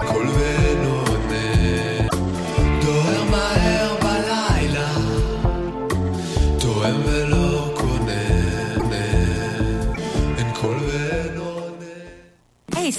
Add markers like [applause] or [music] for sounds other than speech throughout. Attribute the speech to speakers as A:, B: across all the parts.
A: Cool.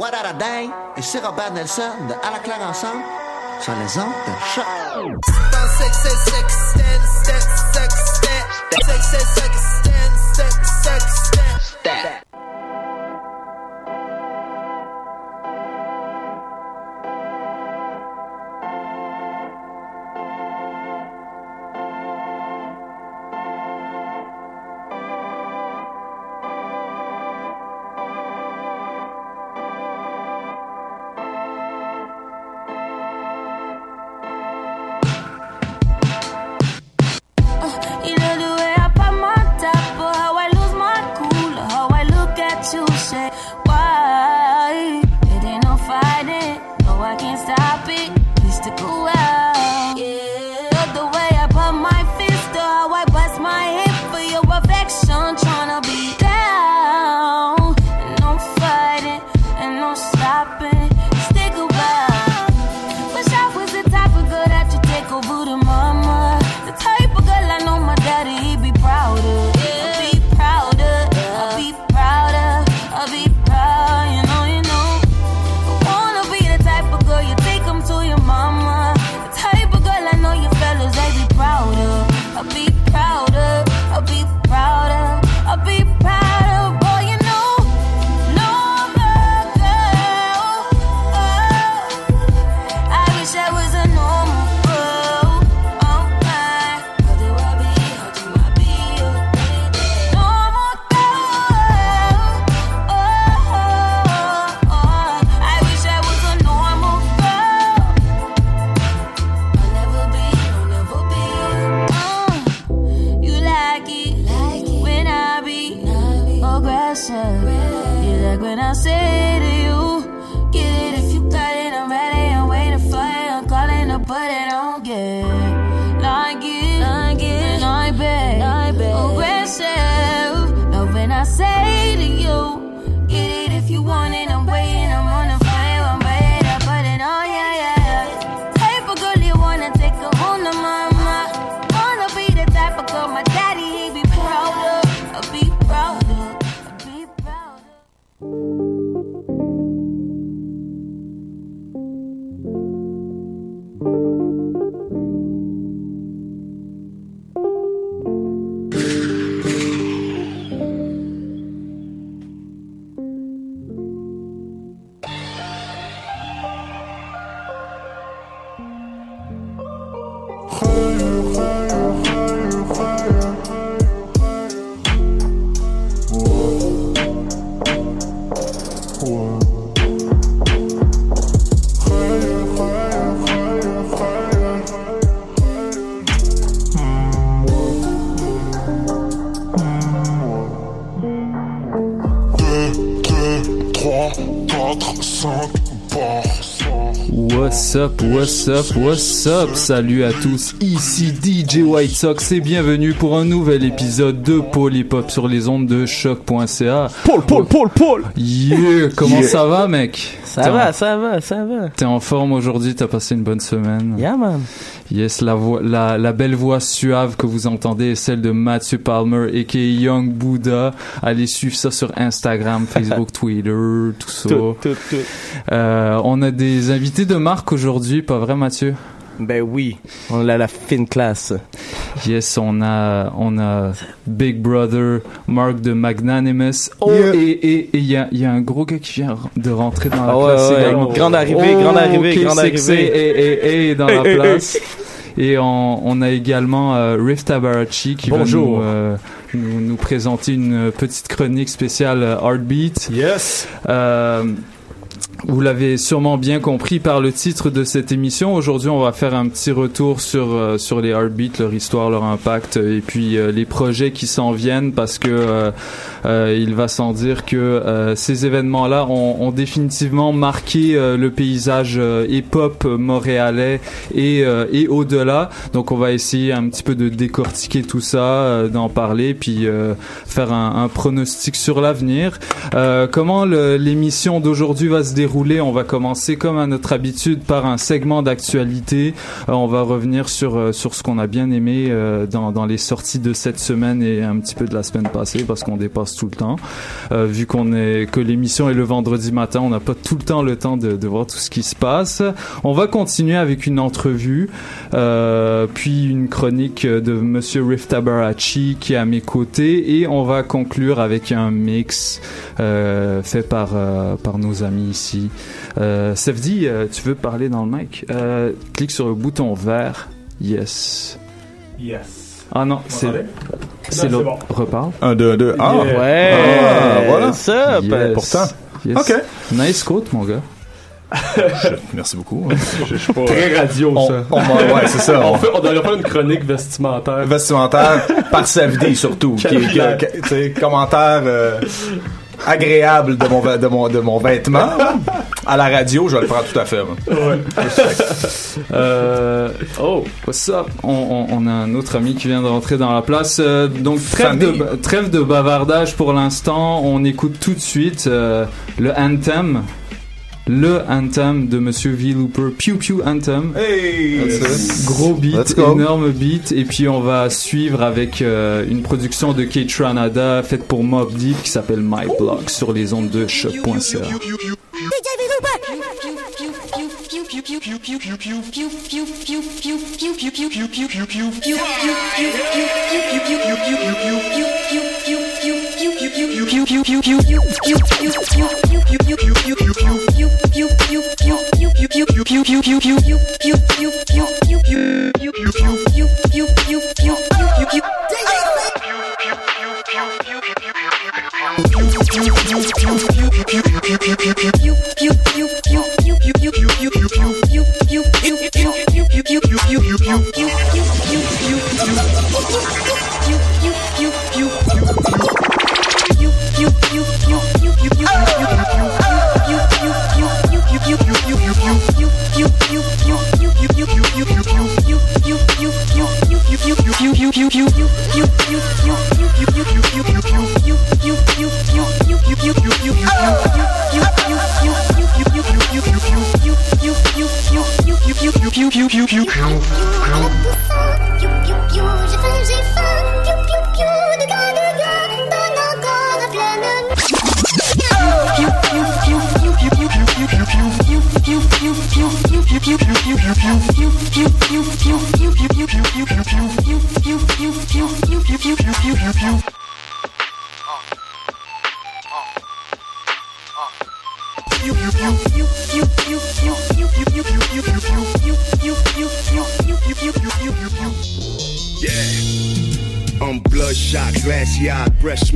B: What a Day et c'est Robert Nelson de À la claire ensemble sur les ondes de choc.
C: Aggressive. You like when I say to you, get it if you got it. I'm ready, I'm waiting for it. I'm calling to put it
D: What's up, what's up, what's up? Salut à tous, ici DJ White Sox et bienvenue pour un nouvel épisode de Hop sur les ondes de choc.ca.
E: Paul, Paul, Paul, Paul
D: Yeah, comment
E: Yeah.
D: ça va mec?
E: Ça va,
D: en-
E: ça va, ça va.
D: T'es en forme aujourd'hui, t'as passé une bonne semaine?
E: Yeah, man.
D: Yes, la, voix, la, la belle voix suave que vous entendez est celle de Matthew Palmer et qui est Young Buddha. Allez suivre ça sur Instagram, [laughs] Facebook, Twitter, tout ça.
E: Tout, tout, tout.
D: Euh, on a des invités de marque aujourd'hui, pas vrai Mathieu?
E: Ben oui, on a la fine classe.
D: Yes, on a, on a Big Brother, Mark de Magnanimous. Oh,
E: Yeah.
D: et et- et il y a, il y a un gros gars qui vient de rentrer dans la
E: ouais,
D: place
E: ouais,
D: également.
E: grande arrivée, grande arrivée,
D: ok,
E: grande arrivée.
D: Et, et, et dans la [laughs] place. Et on, on a également euh, Riff Tabarachi qui
E: Bonjour.
D: va nous, euh, nous, nous présenter une petite chronique spéciale euh, Heartbeat.
E: Yes.
D: Euh, vous l'avez sûrement bien compris par le titre de cette émission. Aujourd'hui, on va faire un petit retour sur euh, sur les Heartbeats, leur histoire, leur impact, euh, et puis euh, les projets qui s'en viennent, parce que euh, euh, il va sans dire que euh, ces événements-là ont, ont définitivement marqué le paysage hip-hop montréalais et et au-delà. Donc, on va essayer un petit peu de décortiquer tout ça, d'en parler, puis faire un, un pronostic sur l'avenir. Comment l'émission d'aujourd'hui va se dérouler? On va commencer comme à notre habitude par un segment d'actualité. Euh, on va revenir sur euh, sur ce qu'on a bien aimé euh, dans les sorties de cette semaine et un petit peu de la semaine passée parce qu'on dépasse tout le temps. Vu qu'on est que l'émission est le vendredi matin, on n'a pas tout le temps le temps de, voir tout ce qui se passe. On va continuer avec une entrevue, puis une chronique de Monsieur Riff Tabarachi qui est à mes côtés et on va conclure avec un mix fait par par nos amis ici. Euh, Sefdi, euh, tu veux parler dans le mic? Euh, Clique sur le bouton vert. Yes.
F: Yes.
D: Ah non, c'est c'est l'autre. Reparle.
F: Un, deux, deux. Ah,
D: Yeah.
E: Ouais.
F: Ah, voilà.
E: Ça,
D: Yes.
F: pourtant.
D: Yes.
F: Ok.
D: Nice quote, mon gars.
F: Je- merci beaucoup. [laughs]
G: Je suis pas
F: Très
G: radio,
F: on,
G: ça.
F: on va- ouais, c'est ça.
G: On, [laughs]
F: On,
G: fait, on devrait faire une chronique vestimentaire.
F: vestimentaire par Savdi surtout. Qui, commentaire euh, agréable de mon, de, mon, de mon vêtement. À la radio, je vais le prendre tout à fait.
D: Euh, oh, what's up? On, on, on a un autre ami qui vient de rentrer dans la place. Euh, donc, trêve de, trêve de bavardage pour l'instant. On écoute tout de suite euh, le anthem. Le anthem de Monsieur V. Looper. Pew Pew Anthem.
F: Hey!
D: Gros beat, énorme beat. Et puis, on va suivre avec euh, une production de Kate Tranada faite pour Mob Deep qui s'appelle My Block sur les ondes de choc.ca.
C: J'ai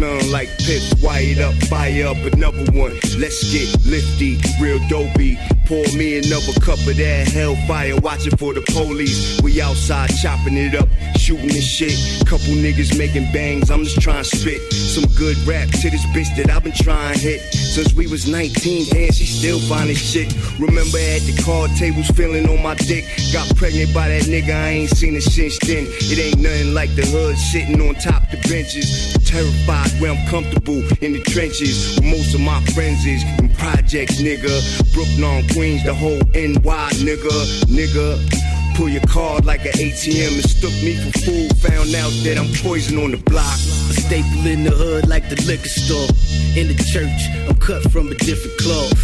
H: smelling like piss. Wired up, fire up another one. Let's get lifty, real dopey. Pour me another cup of that hellfire, watching for the police. We outside chopping it up, shooting this shit. Couple niggas making bangs, I'm just trying to spit some good rap to this bitch that I've been trying to hit. Since we was 19, and she still finding shit. Remember at the card tables, feeling on my dick. Got pregnant by that nigga, I ain't seen it since then. It ain't nothing like the hood sitting on top the benches. Terrified where I'm comfortable in the trenches. Where most of my friends is in projects, nigga. Brooklyn, Queens, the whole NY, nigga, nigga. Pull your card like an ATM, mistook me for fool. Found out that I'm poison on the block.
I: A staple in the hood like the liquor store. In the church, I'm cut from a different cloth.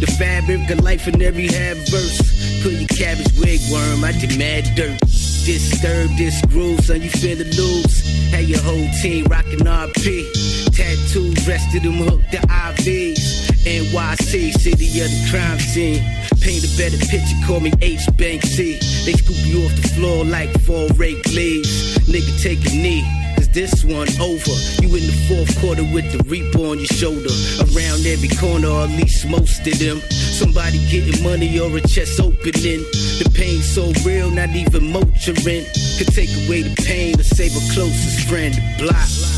I: The fabric of life in every half verse. Pull your cabbage wigworm, I demand dirt. Disturb this groove, son, you finna lose. Had your whole team rockin' RP. Tattoos, rest of them hooked to IVs. NYC, city of the crime scene. Paint a better picture, call me H Bank C. They scoop you off the floor like four rake leaves. Nigga, take a knee. This one over. You in the fourth quarter with the reaper on your shoulder. Around every corner, or at least most of them. Somebody getting money or a chest opening. The pain so real, not even Motrin could take away the pain or save a closest friend. Block.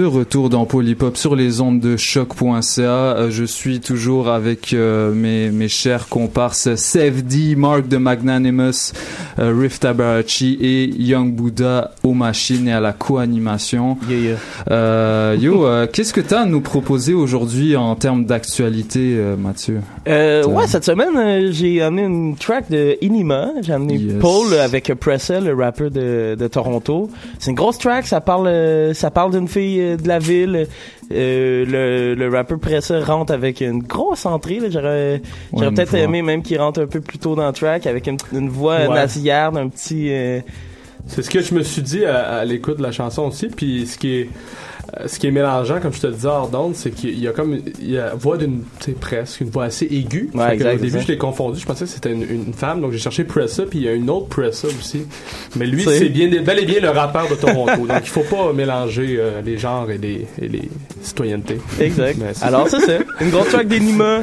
D: De retour dans Polypop sur les ondes de choc.ca. Euh, je suis toujours avec euh, mes, chers comparses Sefdi, Mark de Magnanimous, euh, Riff Tabarachi et Young Buddha aux machines et à la co-animation. Euh, yo, euh, qu'est-ce que tu as à nous proposer aujourd'hui en termes d'actualité, euh, Mathieu?
E: Euh, ouais, cette semaine, j'ai amené une track de Inima. J'ai amené
D: Yes.
E: Paul avec Pressa, le rappeur de, de Toronto. C'est une grosse track. Ça parle, ça parle d'une fille de la ville. Euh, le, le rappeur Pressa rentre avec une grosse entrée. là. J'aurais, j'aurais
D: une
E: peut-être aimé même qu'il rentre un peu plus tôt dans le track avec une, une voix
G: Ouais.
E: nasillarde, un petit. euh,
G: C'est ce que je me suis dit à, à l'écoute de la chanson aussi. Puis ce qui est, ce qui est mélangeant, comme je te le disais hors d'onde, c'est qu'il y a comme il y a voix d'une, sais, presque, une voix assez aiguë.
E: Ouais, exact,
G: Au début,
E: c'est ça.
G: je l'ai confondu. Je pensais que c'était une, une femme, donc j'ai cherché Pressa, puis il y a une autre Pressa aussi. Mais lui,
E: C'est-
G: c'est bien, bel et bien le rappeur de Toronto. donc il faut pas mélanger euh, les genres et les, et les citoyennetés.
E: Exact.
G: Mais c'est-
E: Alors, ça, c'est une grosse track d'Inima.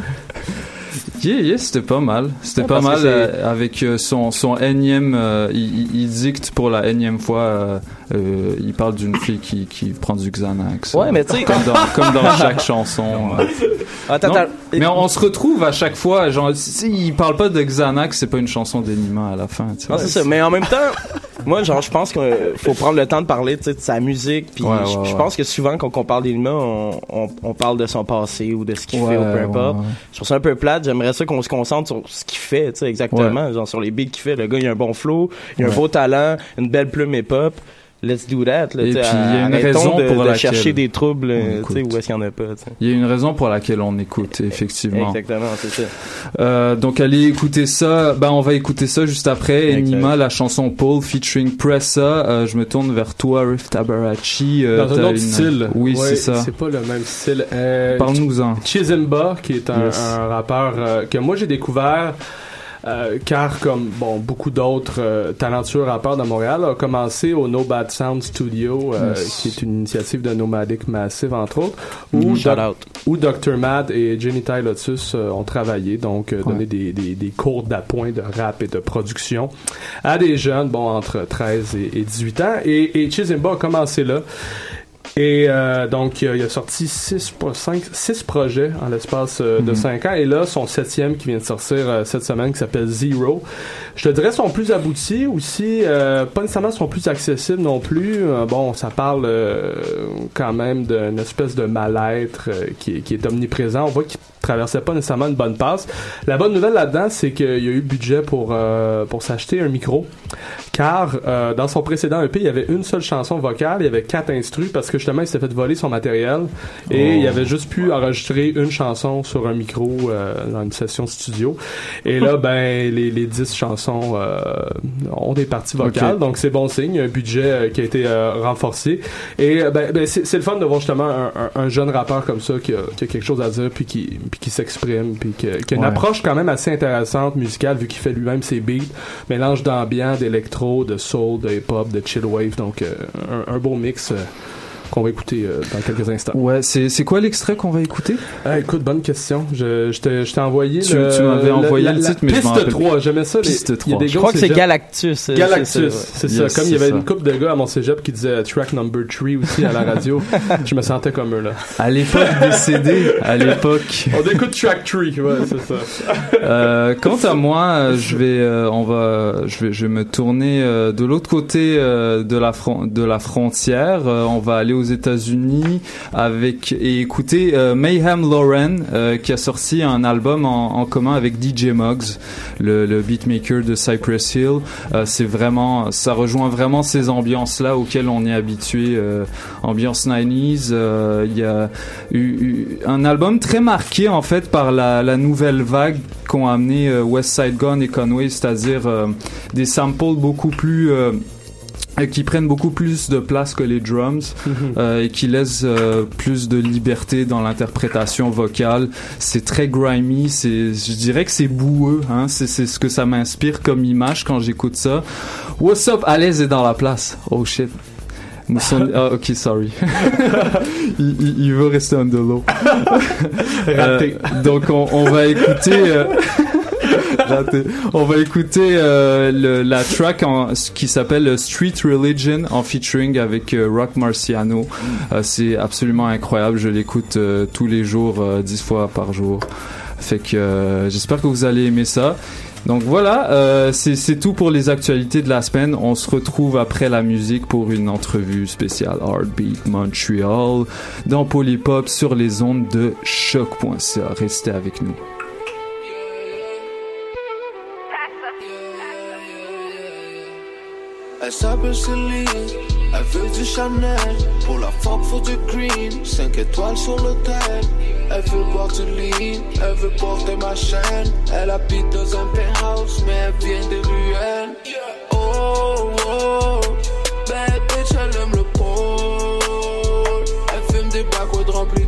D: Yeah, yeah, c'était pas mal. C'était
E: Ouais,
D: pas mal
E: c'est-
D: euh, avec euh, son, son énième. euh, il, il- il dicte pour la énième fois. Euh, il parle d'une fille qui, qui prend du Xanax.
E: Ouais, mais tu sais-
D: Comme dans, comme dans chaque chanson.
E: Attends,
D: Non,
E: attends.
D: mais on, on se retrouve à chaque fois. Genre, si il parle pas de Xanax, c'est pas une chanson d'Enima à la fin. tu sais.
E: Non, c'est ça. Mais en même temps, moi, genre, je pense qu'il faut prendre le temps de parler, de sa musique. Puis
D: Ouais, ouais,
E: je, pense que souvent, quand on parle d'Ilma, on, on, on parle de son passé ou de ce qu'il
D: Ouais,
E: fait ou peu importe. Je trouve ça un peu plate. J'aimerais ça qu'on se concentre sur ce qu'il fait, tu sais, exactement. Genre, sur les beats qu'il fait. Le gars, il a un bon flow, il a un beau talent, une belle plume hip-hop. Let's do that. Là,
D: Et puis, il y a une raison
E: de,
D: pour
E: de
D: laquelle
E: chercher des troubles,
D: on
E: euh, tu sais,
D: écoute.
E: où est-ce qu'il y en a pas.
D: Il y a une raison pour laquelle on écoute, effectivement.
E: Exactement, c'est ça.
D: Euh, donc allez écouter ça. Ben on va écouter ça juste après. Enima, la chanson Paul featuring Pressa. Euh, je me tourne vers toi, Riff Tabarachi. Euh,
G: Dans un autre
D: une-
G: style.
D: Oui,
G: Ouais,
D: c'est ça.
G: C'est pas le même style. Euh,
D: Parle-nous-en.
G: Chizimba, qui est un,
D: Yes.
G: un rappeur euh, que moi j'ai découvert euh, car comme bon beaucoup d'autres euh, talentueux rappeurs de Montréal a commencé au No Bad Sound Studio euh,
D: Yes.
G: qui est une initiative de Nomadic Massive entre autres
D: Mm,
G: où, Doc- Dr Mad et Jenny Ty Lotus euh, ont travaillé donc euh,
D: Ouais.
G: donné des, des, des cours d'appoint de rap et de production à des jeunes bon entre 13 et, et 18 ans et, et Chizimba a commencé là et euh, donc, il a, il a sorti 6, 5, 6 projets en l'espace euh, de
D: Mhm.
G: 5 ans. Et là, son septième qui vient de sortir euh, cette semaine, qui s'appelle Zero. Je te dirais son plus abouti aussi, euh, pas nécessairement son plus accessible non plus. Euh, bon, ça parle euh, quand même d'une espèce de mal-être euh, qui, est- qui est omniprésent. On voit qu'il traversait pas nécessairement une bonne passe. La bonne nouvelle là-dedans, c'est qu'il y a eu budget pour euh, pour s'acheter un micro, car euh, dans son précédent EP, il y avait une seule chanson vocale, il y avait quatre instrus parce que justement il s'était fait voler son matériel et
J: Oh.
G: il avait juste pu enregistrer une chanson sur un micro euh, dans une session studio. Et là, ben les les dix chansons euh, ont des parties vocales, donc c'est bon signe. Un budget euh, qui a été renforcé et ben, ben, c'est c'est le fun de voir justement un, un- un jeune rappeur comme ça qui a, qui a quelque chose à dire puis qui puis qui s'exprime puis qui, a- qui a une
D: Ouais.
G: approche quand même assez intéressante musicale vu qu'il fait lui-même ses beats, mélange d'ambiant, d'électro, de soul, de hip-hop, de chill wave, donc euh, un, un beau mix. euh, qu'on va écouter euh, dans quelques instants.
D: Ouais, c'est c'est quoi l'extrait qu'on va écouter?
G: Ah, écoute, bonne question. Je, je t'ai je t'ai envoyé
D: Tu-
G: le,
D: tu m'avais envoyé le
G: la-
D: titre, mais je m'en
G: Piste
D: rappelle
G: 3,
D: plus.
G: j'aimais ça. les-
D: Piste
G: a
D: 3.
G: des
D: Je crois que c'est
E: Galactus, euh,
G: Galactus,
E: c'est ça,
D: Yes.
G: Comme il y avait
D: ça.
G: une couple de gars à mon cégep qui disaient track number 3 aussi à la radio, [laughs] je me sentais comme eux là.
D: À l'époque des CD, à l'époque.
G: On écoute track 3, ouais, c'est ça.
D: Euh, quant à moi, euh, je vais, euh, on va, je vais, je vais me tourner euh, de l'autre côté euh, de la de la frontière. Euh, on va aller aux États-Unis avec et écouter euh, Mayhem Lauren euh, qui a sorti un album en, commun avec DJ Muggs, le, beatmaker de Cypress Hill. Euh, c'est vraiment, ça rejoint vraiment ces ambiances là auxquelles on est habitué, ambiance 90s. euh, Il y a eu, un album très marqué en fait par la, nouvelle vague qu'ont amené West Side Gun et Conway, c'est-à-dire des samples beaucoup plus qui prennent beaucoup plus de place que les drums [laughs] euh, et qui laissent euh, plus de liberté dans l'interprétation vocale. C'est très grimy, c'est je dirais que c'est boueux, hein, c'est c'est ce que ça m'inspire comme image quand j'écoute ça. What's up, à l'aise est dans la place. Oh shit. Mousson- ah, [laughs] ok, sorry. [laughs] il, il- il veut rester on the low. Euh, donc on, on va écouter. Raté. On va écouter euh, le- la track en- qui s'appelle Street Religion en featuring avec euh, Rock Marciano. Euh, c'est absolument incroyable. Je l'écoute tous les jours, dix fois par jour. Fait que j'espère que vous allez aimer ça. Donc voilà, euh, c'est c'est tout pour les actualités de la semaine. On se retrouve après la musique pour une entrevue spéciale Heartbeat Montreal dans Polypop sur les ondes de choc.ca. Restez avec nous.
J: Elle s'appelle Céline, elle veut du Chanel. Pour la fuck, faut du green, 5 étoiles sur l'hôtel. Elle veut boire du lean, elle veut porter ma chaîne. Elle habite dans un penthouse, mais elle vient des ruelles. Oh, oh, bad bitch, elle aime le pôle. Elle fume des backwoods remplis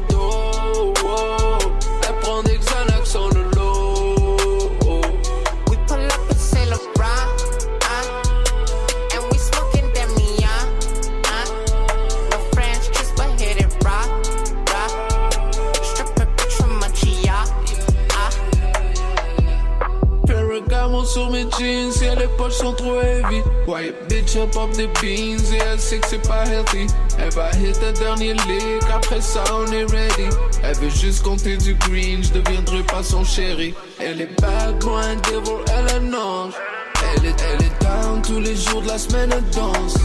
J: jeans et les poches sont trop heavy. White bitch, elle pop des beans et elle sait que c'est pas healthy. Elle va hit un dernier lick, après ça on est ready. Elle veut juste compter du green, je deviendrai pas son chéri. Elle est bad, moi un devil, elle un ange. Elle est, elle est down tous les jours de la semaine, elle danse.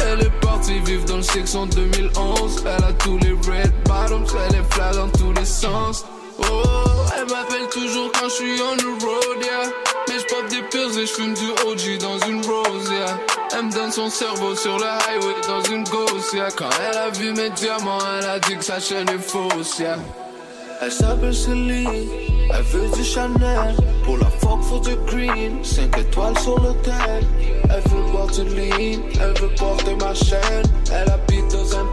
J: Elle est partie vivre dans le sexe en 2011. Elle a tous les red bottoms, elle est flat dans tous les sens. Oh, elle m'appelle toujours quand je suis on the road, yeah. Des pills et je fume du OG dans une rose, yeah. Elle me donne son cerveau sur le highway dans une ghost, yeah. Quand elle a vu mes diamants, elle a dit que sa chaîne est fausse, yeah. Elle s'appelle Céline, elle veut du Chanel. Pour la fuck, faut du green, 5 étoiles sur l'hôtel. Elle veut boire du lean, elle veut porter ma chaîne. Elle habite dans un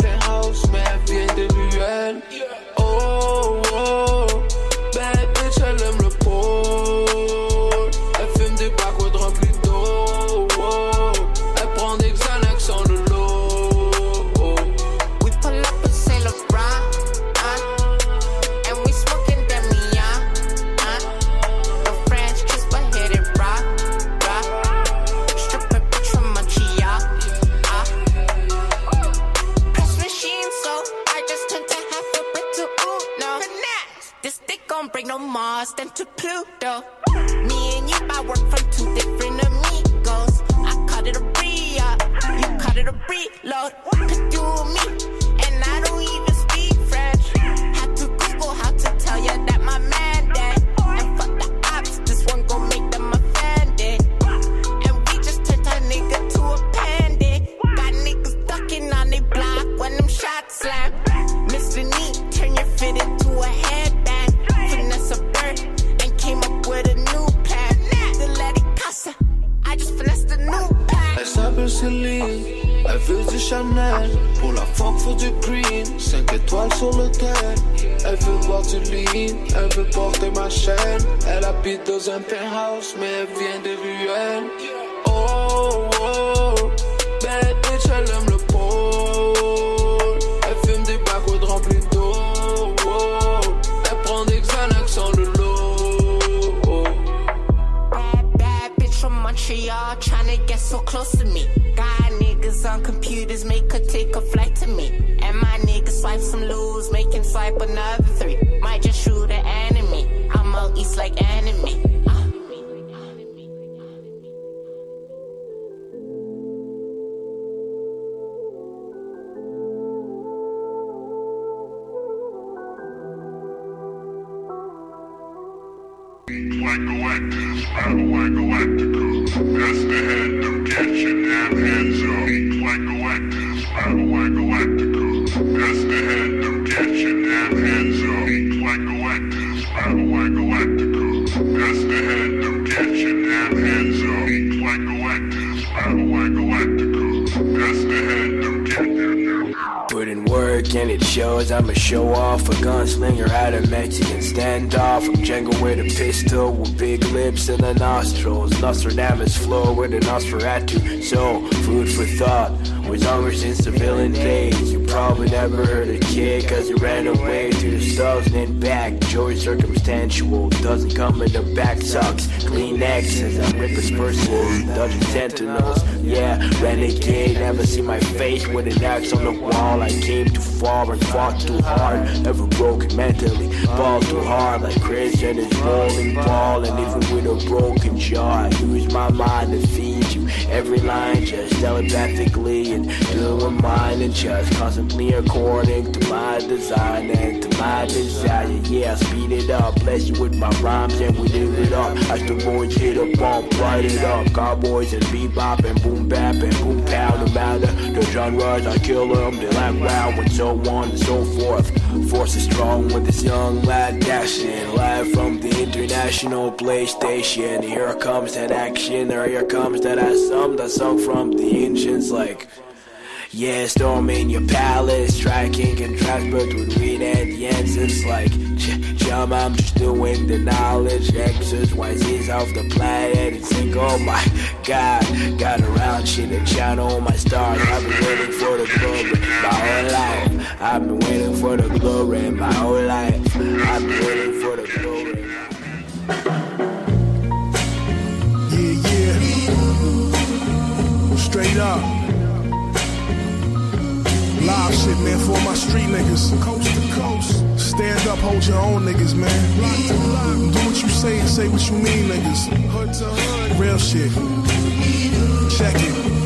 K: and
L: his rolling ball. And even with a broken jaw, I use my mind to feed you. Every line just telepathically and doing mine and just constantly according to my design and to my desire. Yeah, I speed it up, bless you with my rhymes and we live it up. As the boys hit a bump, light it up. Cowboys and bebop and boom bap and boom pow. No matter the genres, I kill them. They like wow and so on and so forth. Force is strong with this young lad dashing live from the international PlayStation. Here comes that action, or here comes that I sum that song from the engines like. Yeah, storming your palace, striking contrast, but with read at the answers like ch- chum, I'm just doing the knowledge exercises off the planet and think, oh my god, got around shit and channel my stars. I've been waiting for the glory my whole life. I've been waiting for the glory my whole life. I've been waiting for the glory.
M: Yeah, yeah. Straight up. Live shit, man, for my street niggas. Coast to coast. Stand up, hold your own niggas, man. Do what you say and say what you mean, niggas. Hood to hood. Real shit. Check it.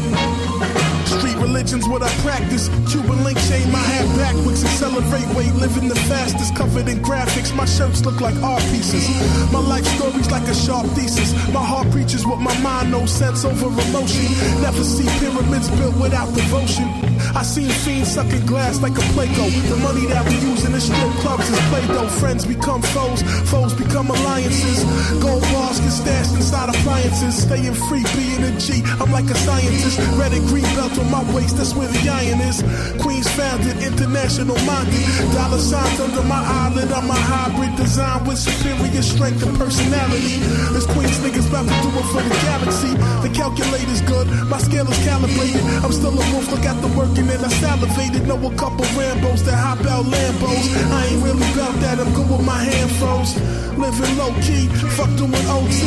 M: Religion's what I practice. Cuban link chain, my hat backwards. Accelerate weight, living the fastest. Covered in graphics, my shirts look like art pieces. My life story's like a sharp thesis. My heart preaches what my mind knows, sense over emotion. Never see pyramids built without devotion. I seen fiends sucking glass like a Play-Doh. The money that we use in the strip clubs is Play-Doh. Friends become foes, foes become alliances. Gold bars get stashed inside appliances. Staying free, being a G. I'm like a scientist. Red and green belt on my that's where the iron is. Queens founded, international minded. Dollar signs under my eyelid. I'm a hybrid design with superior strength and personality. This Queens niggas about to do it for the galaxy. The calculator's good, my scale is calibrated. I'm still a wolf, look at the work and I salivated. Know a couple Rambos that hop out Lambos. I ain't really about that, I'm good with my hand froze. Living low key, fuck doing with OT.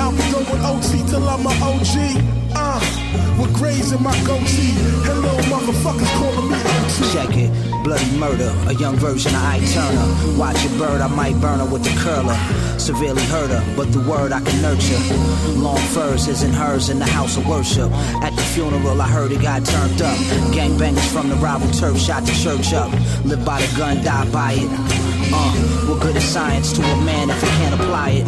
M: I'll be going OT till I'm a OG. Uh, with grays in my goatee. Hello, motherfuckers calling me.
N: Check it, bloody murder, a young version of Ike Turner. Watch a bird, I might burn her with the curler. Severely hurt her, but the word I can nurture. Long furs, his and hers in the house of worship. At the funeral, I heard it got turned up. Gangbangers from the rival turf shot the church up. Live by the gun, die by it. Uh, what good is science to a man if he can't apply it?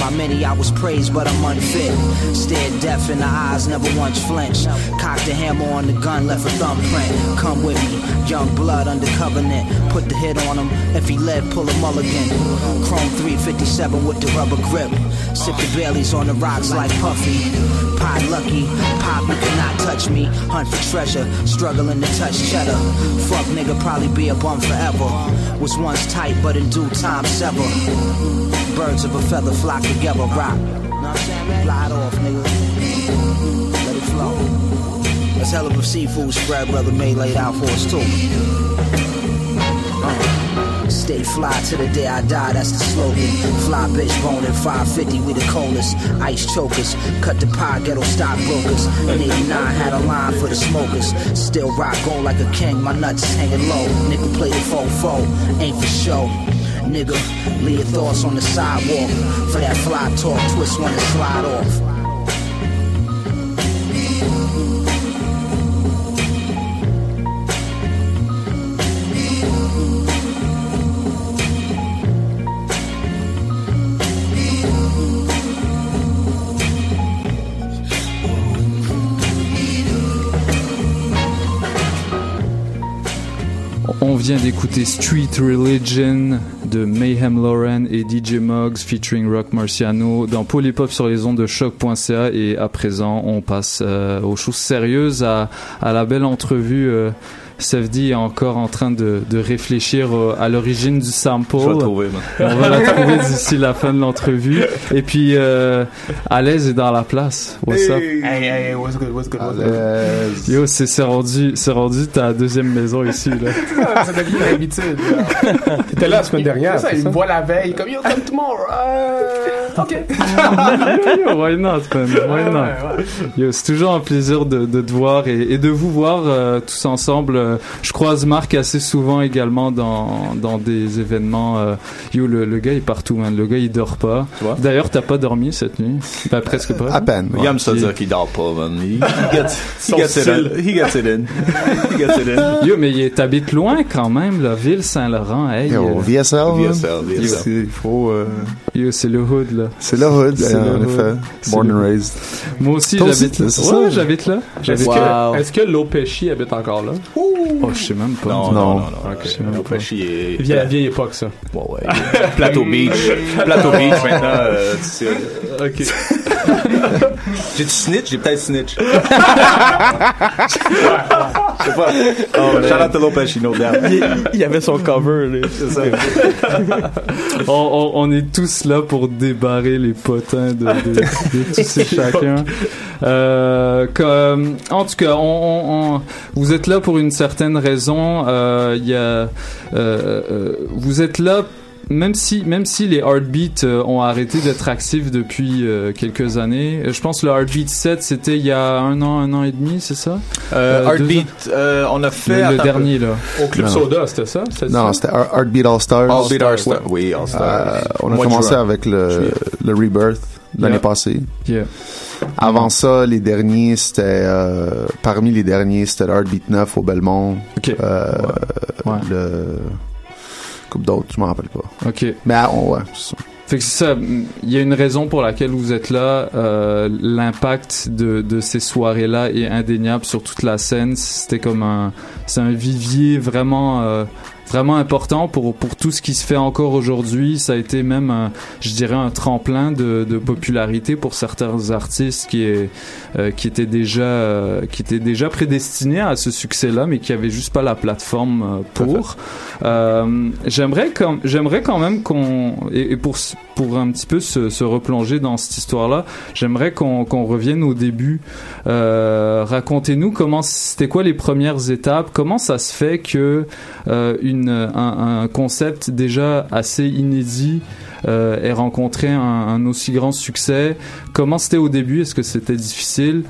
N: By many I was praised, but I'm unfit. Stared deaf in the eyes, never once flinched. Cocked the hammer on the gun, left a thumbprint. Come with me, young blood under covenant. Put the hit on him, if he led, pull a mulligan. Chrome 357 with the rubber grip. Sip the Baileys on the rocks like Puffy. Pie lucky, pop, you cannot touch me, hunt for treasure, struggling to touch cheddar. Fuck nigga, probably be a bum forever. Was once tight, but in due time sever. Birds of a feather flock together, rock. Fly it off, nigga. Let it flow. That's hell of a seafood spread, brother May laid out for us too. Uh, Stay fly to the day I die, that's the slogan. Fly bitch boning 550, we the coldest. Ice chokers, cut the pie, ghetto stockbrokers. In 89, had a line for the smokers. Still rock gold like a king, my nuts hanging low. Nigga play the faux, ain't for show. Nigga, leave your thoughts on the sidewalk. For that fly talk, twist one and slide off.
D: D'écouter Street Religion de Mayhem Lauren et DJ Muggs featuring Rock Marciano dans Polypop sur les ondes de choc.ca et à présent on passe euh, aux choses sérieuses à, à la belle entrevue euh, Sefdi est encore en train de, de réfléchir à l'origine du sample.
F: Je vais la trouver, man.
D: On va la trouver d'ici la fin de l'entrevue. Et puis, euh, Alaise est dans la place. What's up?
G: Hey, hey, hey, what's good, what's good, what's good?
D: Yo, c'est c'est rendu, c'est rendu ta deuxième maison ici, là.
G: ça devient une habitude. T'étais là la semaine dernière.
O: Ça, il me voit la veille, comme yo, come tomorrow. Ok.
D: Yo, [laughs] why not, man? Why not? Yo, c'est toujours un plaisir de, de te voir et, et de vous voir euh, tous ensemble. Euh, Je croise Marc assez souvent également dans, dans des événements. euh, yo, le, le gars est partout, man. Le gars, il dort pas. D'ailleurs, t'as pas dormi cette nuit? Ben, presque pas.
F: À peine. Il aime ça dire qu'il dort pas, man. He, he [laughs] gets, he gets it in. He gets it in. He gets it in.
D: Yo, mais il- t'habites loin quand même, la ville Saint-Laurent. Hey,
P: Yo, VSL.
F: VSL, VSL.
P: Il faut. euh,
D: Yo, c'est le hood, là.
P: C'est le hood, en effet. Born and raised.
D: Moi aussi, j'habite là.
P: c'est ça?
D: Ouais, j'habite là.
G: Est-ce que, Lopechi habite encore là?
D: Oh, je sais même pas.
F: Non, non, non, non.
G: Ok.
F: Je sais même pas. Chier.
G: Vieille, vieille époque, ça.
F: Ouais, ouais. Plateau Beach. Plateau Beach, maintenant, euh, tu sais. [laughs]
G: Ok. [laughs]
F: J'ai-tu snitch? J'ai peut-être snitch. [laughs] Sais pas. Oh, no doubt.
E: Il, il y avait son cover, là.
F: C'est ça. [laughs]
D: on, on- on est tous là pour débarrer les potins de, de- de tous et [laughs] chacun. Euh, comme, en tout cas, on, vous êtes là pour une certaine raison. Euh, Il y a, euh, euh, vous êtes là. Même si, même si les Heartbeats euh, ont arrêté d'être actifs depuis euh, quelques années, euh, je pense que le Heartbeat 7 c'était il y a un an, un an et demi, c'est ça?
F: Euh,
D: Euh,
F: Heartbeat, euh, on a fait.
D: Le- le dernier,
F: peu.
D: là.
G: Au Club
P: Non.
G: Soda, c'était ça?
P: Non, c'était Heart- Heartbeat All Stars.
F: All Beat All Stars. Oui, All Stars.
P: Euh, on a commencé
F: juin.
P: avec le, le Rebirth l'année
D: Yeah.
P: passée.
D: Yeah.
P: Avant ça, les derniers, c'était euh, parmi les derniers, c'était le Heartbeat 9 au Belmont. Euh, Le coupe d'autres, je m'en rappelle pas.
D: Ok.
P: Mais ah, on, ouais, c'est ça.
D: Fait que c'est ça. Il y a une raison pour laquelle vous êtes là. Euh, L'impact de, de ces soirées-là est indéniable sur toute la scène. C'était comme un, c'est un vivier vraiment, euh, vraiment important pour pour tout ce qui se fait encore aujourd'hui. Ça a été même, un, je dirais, un tremplin de, de popularité pour certains artistes qui est, euh, qui étaient déjà, euh, qui étaient déjà prédestinés à ce succès-là, mais qui avaient juste pas la plateforme euh, pour. Euh, j'aimerais comme, j'aimerais quand même qu'on et, et pour pour un petit peu se, se replonger dans cette histoire-là, j'aimerais qu'on qu'on revienne au début. Euh, Racontez-nous comment c'était quoi les premières étapes, comment ça se fait que euh, une un, un concept déjà assez inédit euh, ait rencontré un, un aussi grand succès. Comment c'était au début? Est-ce que c'était difficile?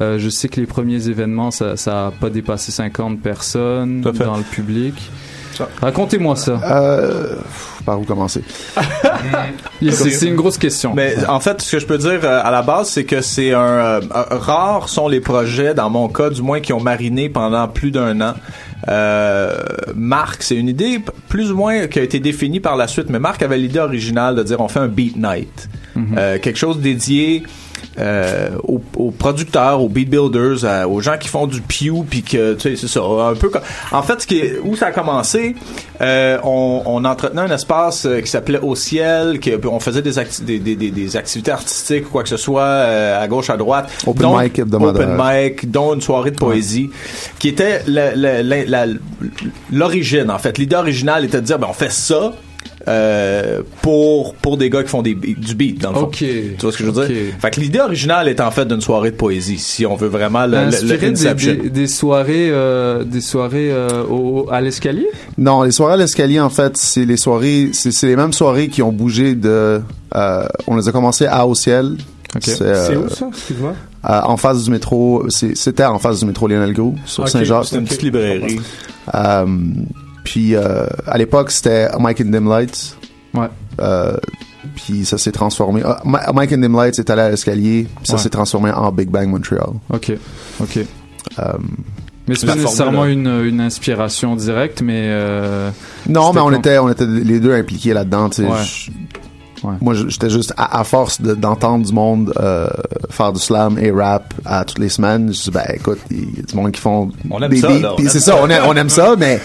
D: Euh, Je sais que les premiers événements, ça ça a pas dépassé 50 personnes dans le public. Racontez-moi ça.
P: Euh, par où commencer? [laughs]
D: C'est une grosse question.
F: Mais en fait, ce que je peux dire euh, à la base, c'est que c'est un euh, rares sont les projets, dans mon cas du moins, qui ont mariné pendant plus d'un an. Euh, Marc, c'est une idée plus ou moins qui a été définie par la suite, mais Marc avait l'idée originale de dire on fait un beat night. Euh, quelque chose dédié euh, aux, aux producteurs, aux beat builders, à- aux gens qui font du pew, puis que tu sais c'est ça, un peu. comme- En fait, ce qui est, où ça a commencé, euh, on, on entretenait un espace euh, qui s'appelait Au ciel, que on faisait des, acti- des, des, des, activités artistiques ou quoi que ce soit euh, à gauche à droite.
Q: Open
F: dont-
Q: mic.
F: Open mic, dont une soirée de poésie, qui était l'origine en fait. L'idée originale était de dire ben on fait ça. Euh, pour pour des gars qui font des, du beat dans le fond. Tu vois ce que je veux dire? Fait que l'idée originale est en fait d'une soirée de poésie si on veut vraiment le, le,
D: des, des, des soirées, euh, des soirées euh, au, à l'escalier?
Q: Non, les soirées à l'escalier, en fait, c'est les soirées, c'est c'est les mêmes soirées qui ont bougé de. euh, on les a commencé à Au ciel.
G: C'est
Q: euh,
G: où ça? Excuse-moi.
Q: euh, en face du métro, c'est- c'était en face du métro Lionel Gros, sur Saint-Jacques.
F: C'était une petite librairie.
Q: Euh, puis euh, à l'époque, c'était Mike and Dim Lights.
D: Ouais.
Q: Euh, puis ça s'est transformé. ah, Mike and Dim Lights est allé à l'escalier, puis ça
D: Ouais.
Q: s'est transformé en Big Bang Montreal.
D: Ok, ok.
Q: Euh,
D: Mais c'est pas nécessairement une, une inspiration directe, mais euh,
Q: Non, mais on était, on était les deux impliqués là-dedans. tu sais.
D: Ouais.
Q: Moi, j'étais juste à, à force de- d'entendre du monde euh, faire du slam et rap à toutes les semaines. Je dis ben écoute, il y a du monde qui font
F: On aime
Q: des
F: ça,
Q: beats,
F: là, on
Q: puis
F: aime
Q: c'est
F: ça.
Q: ça, on aime, on aime ça, mais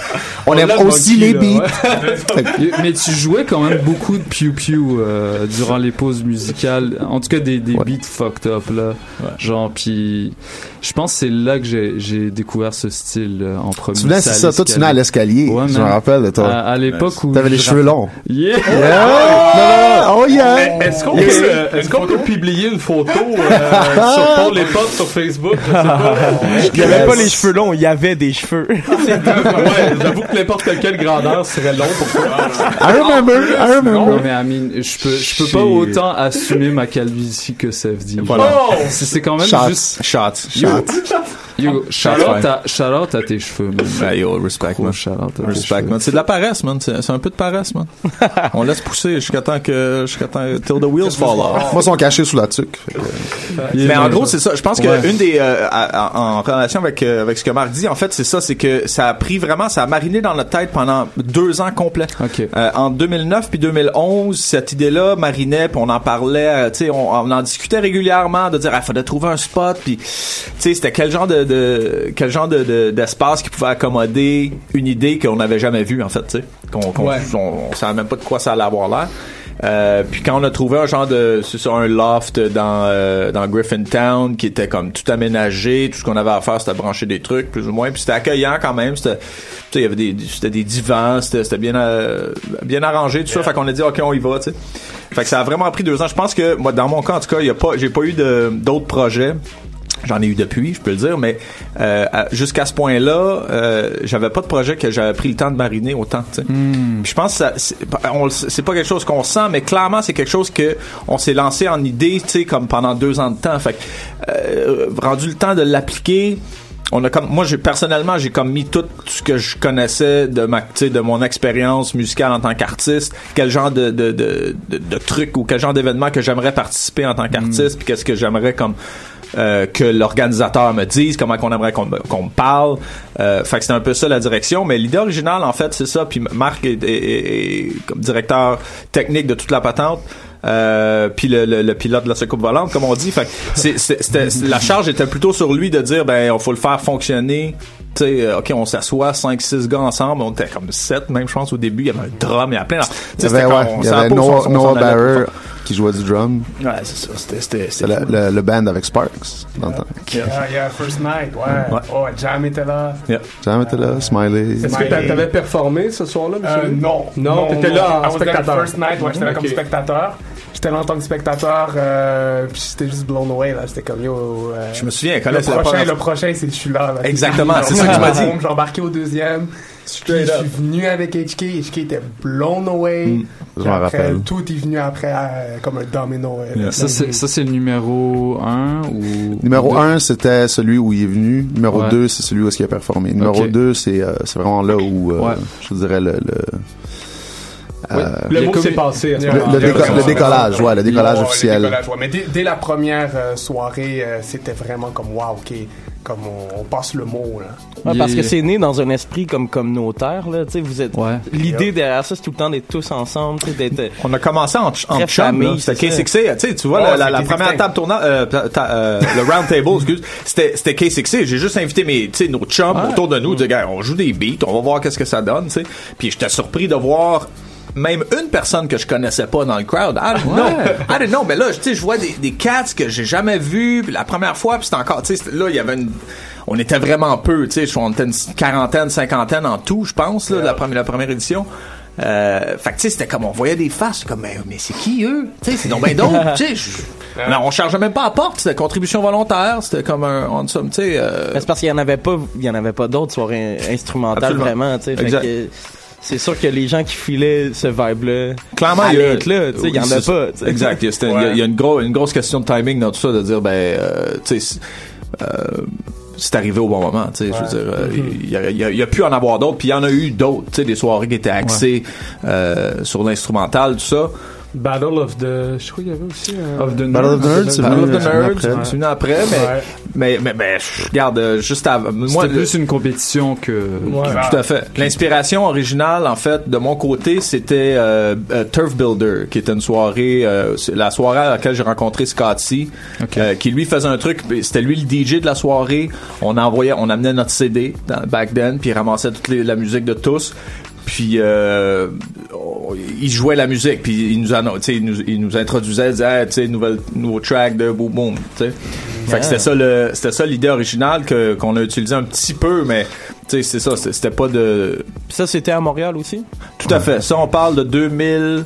Q: on, aime aussi
D: Monkey,
Q: les
D: là,
Q: beats.
D: ouais. [laughs] mais tu jouais quand même beaucoup de pew pew euh, durant les pauses musicales. En tout cas, des, des beats fucked up là. Genre, puis je pense que c'est là que j'ai découvert ce style euh, en premier.
Q: Tu venais, c'est ça, toi tu venais à l'escalier.
D: Ouais,
Q: je me rappelle de toi.
D: À, à l'époque où
Q: T'avais les cheveux longs.
D: Yeah.
Q: Yeah. Oh yeah.
G: Est-ce qu'on
Q: Yes.
G: peut, euh, est-ce qu'on peut publier une photo euh, [laughs] sur Paul les potes sur Facebook? Je sais pas?
E: Il y avait pas les cheveux longs, il y avait des cheveux. [laughs]
G: ouais, j'avoue que n'importe quelle grandeur serait long pour toi.
Q: I remember, I remember.
D: Non, mais Amine, je peux, je peux pas autant assumer ma calvitie que Seth dit.
F: Voilà.
D: Genre, C'est c'est quand même
F: Shots.
D: juste.
F: Shots.
D: Yo,
F: Shots. [laughs]
D: yo, shout out à, shout out à tes cheveux, man.
F: Ben, yo, respect, man.
D: shout out à tes
F: Respect, man. C'est de la paresse, man. C'est un peu de paresse, man. On laisse pousser jusqu'à temps que, jusqu'à temps, till the wheels fall off.
Q: Moi, ils sont cachés sous la tuque. que-
F: Mais en gros, c'est ça. Je pense que
Q: Ouais.
F: une des euh, à- à- en relation avec euh, avec ce que Marc dit, en fait, c'est ça, c'est que ça a pris vraiment, ça a mariné dans notre tête pendant deux ans complets. Euh, en 2009 puis 2011, cette idée-là marinait, puis on en parlait, euh, tu sais, on, on en discutait régulièrement de dire, il faudrait trouver un spot, puis tu sais, c'était quel genre de, de quel genre de de- d'espace qui pouvait accommoder une idée qu'on n'avait jamais vue, en fait, tu sais, qu'on
G: Ouais.
F: on, on savait même pas de quoi ça allait avoir l'air. Euh, puis quand on a trouvé un genre de c'est ça un loft dans euh, dans Griffintown qui était comme tout aménagé tout ce qu'on avait à faire c'était brancher des trucs plus ou moins. Puis c'était accueillant quand même c'était il y avait des c'était des divans c'était c'était bien euh, bien arrangé tout ça. Fait qu'on a dit ok on y va tu sais. Fait que ça a vraiment pris deux ans. Je pense que moi dans mon cas en tout cas il y a pas j'ai pas eu de d'autres projets J'en ai eu depuis, je peux le dire, mais euh, jusqu'à ce point-là, euh, j'avais pas de projet que j'avais pris le temps de mariner autant. Puis je pense que ça- c'est pas- quelque chose qu'on sent, mais clairement c'est quelque chose que on s'est lancé en idée, tu sais, comme pendant deux ans de temps. Fait que, euh, rendu le temps de l'appliquer. On a comme moi j'ai personnellement j'ai comme mis tout ce que je connaissais de ma tu sais, de mon expérience musicale en tant qu'artiste quel genre de de, de, de, de trucs ou quel genre d'événement que j'aimerais participer en tant qu'artiste puis qu'est-ce que j'aimerais comme que l'organisateur me dise comment qu'on aimerait qu'on me, qu'on me parle. Euh, fait que c'était un peu ça la direction. Mais l'idée originale en fait c'est ça. Puis Marc est, est- est- est comme directeur technique de toute la patente. Euh, puis le, le, le pilote de la soucoupe volante comme on dit. Fait que c'est, c'est- c'était- la charge était plutôt sur lui de dire ben il faut le faire fonctionner. Sais euh, ok on s'assoit 5 6 gars ensemble. On était comme 7 même je pense au début. Il y avait un drum il y avait plein de-
Q: Il y avait,
F: c'était
Q: ouais,
F: on
Q: il y avait Noah,
F: on
Q: Noah Barrer. Qui jouait du drum.
F: ouais c'est ça c'était c'était
Q: le, le, le band avec Sparks dans le temps.
O: Yeah, yeah, First Night, ouais.
Q: Ouais.
O: Oh, Jam était là.
Q: Jam était là, Smiley.
G: Est-ce que t'a- t'avais performé ce soir-là,
O: Euh,
G: monsieur?
O: non.
G: Non, t'étais là en spectateur.
O: First night, ouais, j'étais là comme spectateur. J'étais là en tant que spectateur, euh, puis j'étais juste blown away, là. C'était comme, yo, euh,
F: Je me souviens, quand
O: le prochain,
F: première-
O: le prochain, c'est je suis là.
F: Exactement, c'est ça que tu m'as [laughs] dit.
O: J'ai embarqué au deuxième. Puis je suis venu avec HK. HK était blown away.
Q: Mm. Je m'en
O: après,
Q: rappelle.
O: Tout est venu après, euh, comme un domino. euh,
D: Ça, c'est, ça, c'est le numéro 1 ou.
Q: Numéro
D: deux?
Q: 1, c'était celui où il est venu. Numéro
D: Ouais.
Q: 2, c'est celui où est-ce qu'il a performé. Numéro
D: Ok.
Q: 2, c'est euh, c'est vraiment là où, euh,
D: Ouais.
Q: je dirais, le... le Euh,
G: le mot s'est passé à ce
Q: le- le déco- le décollage, ouais, le décollage
O: Ouais, le
Q: officiel.
O: décollage, ouais. Mais dès, dès la première euh, soirée, euh, c'était vraiment comme wow, ok. comme on, on passe le mot, là.
E: Ouais, parce que c'est né dans un esprit comme communautaire, là. Tu sais, vous êtes. L'idée derrière ça, c'est tout le temps d'être tous ensemble, d'être.
F: On a commencé en, en chum. C'était. K6A. Tu vois, la, la,
E: c'est
F: la
E: K6A.
F: première table tournante, euh, euh, le round table, excuse, c'était, c'était K6A. J'ai juste invité mes, tu sais, nos chums
E: Ouais.
F: autour de nous, de gars, on joue des beats, on va voir qu'est-ce que ça donne, tu sais. Puis j'étais surpris de voir même une personne que je connaissais pas dans le crowd. I don't know. I don't know. Mais là, tu sais, je vois des, des cats que j'ai jamais vus. La première fois, puis c'était encore, tu sais, là, il y avait une, on était vraiment peu, tu sais, on était une quarantaine, cinquantaine en tout, je pense, là, la première, la première édition. Euh, fait que tu sais, c'était comme on voyait des faces, comme mais, mais c'est qui eux? Tu sais, c'est donc ben d'autres, tu sais. Non, on chargeait même pas à porte, c'était contribution volontaire, c'était comme un on somme, tu sais. euh,
E: Mais c'est parce qu'il y en avait pas, il y en avait pas d'autres soirées instrumentales
F: Absolument.
E: vraiment, tu sais. C'est sûr que les gens qui filaient ce vibe-là,
F: Clairement, il y a-
E: là, il y en a pas.
F: ça.
E: tu sais.
F: Exact. Il y a, c'était- il y a- il y a une, gros, une grosse question de timing dans tout ça, de dire, ben, euh, tu sais, c'est- euh, c'est arrivé au bon moment, tu sais, je veux dire, euh, il y a, il y a- y a pu en avoir d'autres, puis il y en a eu d'autres, tu sais, des soirées qui étaient axées euh, sur l'instrumental, tout ça.
G: Battle of the. Je crois qu'il y avait aussi. un-
D: Of the
F: Battle of the Nerds, c'est
G: Battle
F: venu-
G: of the Nerds,
F: après.
G: ouais.
F: C'est venu après, mais,
G: Ouais.
F: mais, mais, mais, regarde, euh, juste avant, moi,
D: C'était plus une compétition que.
F: Tout à fait. L'inspiration originale, en fait, de mon côté, c'était euh, euh, Turf Builder, qui était une soirée, euh, la soirée à laquelle j'ai rencontré Scotty, euh, qui lui faisait un truc. C'était lui le DJ de la soirée. On envoyait, on amenait notre CD dans, back then, puis il ramassait toute les- la musique de tous. Puis euh, il jouait la musique, puis il nous, il nous, il nous introduisait, il disait, Hey, tu sais, nouvelle, nouveau track de Boom Boom, tu sais. Fait que c'était ça le, c'était ça l'idée originale que qu'on a utilisé un petit peu, mais tu sais, c'est ça, c'était pas de.
E: Ça, c'était à Montréal aussi?
F: Tout à fait. Ça, on parle de 2000.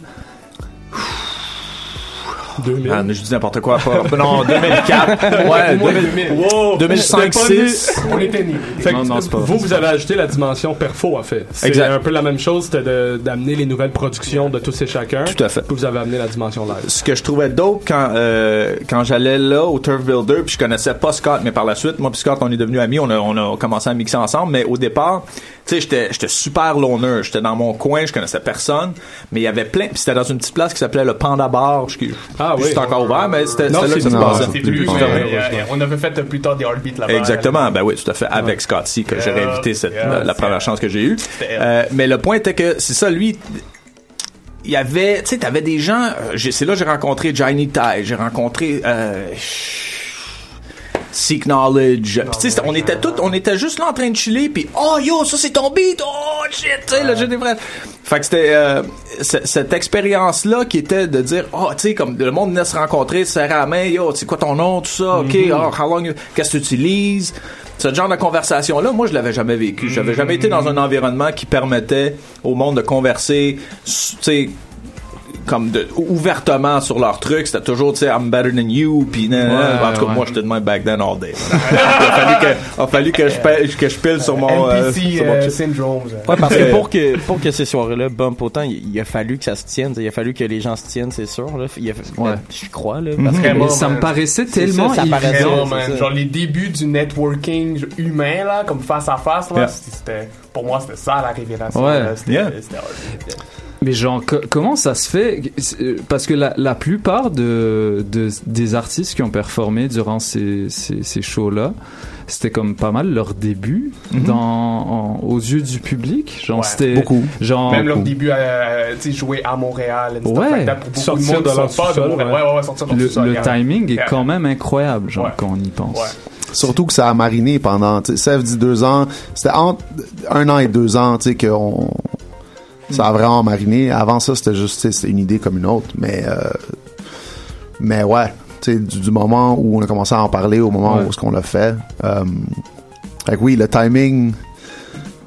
G: 2000.
F: Ah, je dis n'importe quoi. Pas, non, 2004. Ouais,
G: Au moins
F: 2000.
G: 2000. Wow.
F: 2005,
G: C'était pas
F: 6.
G: né. On était nés.
D: Non, non, pas
G: vous, vous avez ajouté la dimension perfo, en fait. C'est un peu la même chose, c'était d'amener les nouvelles productions de tous et chacun.
F: Tout à fait.
G: Puis vous avez amené la dimension live.
F: ce que je trouvais dope quand euh, quand j'allais là au Turf Builder puis je connaissais pas Scott mais par la suite moi puis Scott on est devenus amis on a on a commencé à mixer ensemble mais au départ tu sais j'étais j'étais super loner j'étais dans mon coin je connaissais personne mais il y avait plein puis c'était dans une petite place qui s'appelait le Panda Bar je
G: Ah
F: oui
G: oui.
F: encore ouvert mais c'était là que ça se passait à fait.
O: euh, on avait fait plus tard des heartbeats là-bas.
F: Exactement, ben oui, tout à fait. Avec Scotty, que j'ai
O: Yeah,
F: réinvité cette, la, première chance que j'ai eue. Euh, mais le point était que c'est ça, lui. Il y avait, tu sais, t'avais des gens. euh, c'est là que j'ai rencontré Johnny Tai, j'ai rencontré. Euh, Seek Knowledge. Puis, tu sais, c'était- on était tous, on était juste là en train de chiller, puis oh yo, ça c'est ton beat, oh shit, tu sais, là j'ai des vrais. Fait que c'était euh, cette expérience-là qui était de dire, oh, tu sais, comme le monde venait se rencontrer, se serrer la main, yo, c'est quoi ton nom, tout ça, ok,
G: Mhm.
F: oh, how long, you- qu'est-ce que tu utilises? Ce genre de conversation-là, moi, je l'avais jamais vécu. J'avais jamais été dans un environnement qui permettait au monde de converser, tu sais, comme de, ouvertement sur leur truc. C'était toujours, tu sais, I'm better than you, puis nan. en tout cas,
D: ouais.
F: moi, j'étais de même back then all day. [laughs] il a fallu que, a fallu que je pile, que je pile sur mon, euh,
O: NPC
F: sur mon
O: euh, syndrome.
E: Ouais, parce que pour que, pour que ces soirées-là bump autant, il, il a fallu que ça se tienne. Il a fallu que les gens se tiennent, c'est sûr. Là. Il a-
D: Ouais.
E: Je crois, là. Parce que,
D: Mais ça me paraissait tellement
E: ça, ça paraissait.
O: Genre les débuts du networking humain là, comme face à face là,
F: Yeah.
O: c'était pour moi c'était ça la révélation.
D: Ouais.
O: C'était-
F: Yeah.
O: c'était hard.
D: Mais genre, co- comment ça se fait C'est- Parce que la, la plupart de, de- des artistes qui ont performé durant ces, ces, ces shows-là, c'était comme pas mal leur début
F: Mhm.
D: dans, en- aux yeux du public. Genre,
O: Ouais.
D: c'était.
Q: Beaucoup.
D: Genre,
O: Même leur début à tu sais, jouer à Montréal
D: Ouais.
O: like that, pour beaucoup de
G: Sortir
O: monde
G: de leur
O: pas de Montréal.
G: ouais.
O: Ouais, ouais, ouais, sortir de leur
D: le, le timing est
O: Yeah.
D: quand même incroyable, genre,
O: Ouais.
D: quand on y pense.
O: Ouais.
Q: Surtout que ça a mariné pendant, Sèvres dit deux ans, c'était entre un an et deux ans, tu sais, qu'on, ça a vraiment mariné. Avant ça, c'était juste, c'était une idée comme une autre, mais, euh, mais ouais, du, du moment où on a commencé à en parler au moment
D: Ouais.
Q: où ce qu'on l'a fait, euh, fait que oui, le timing,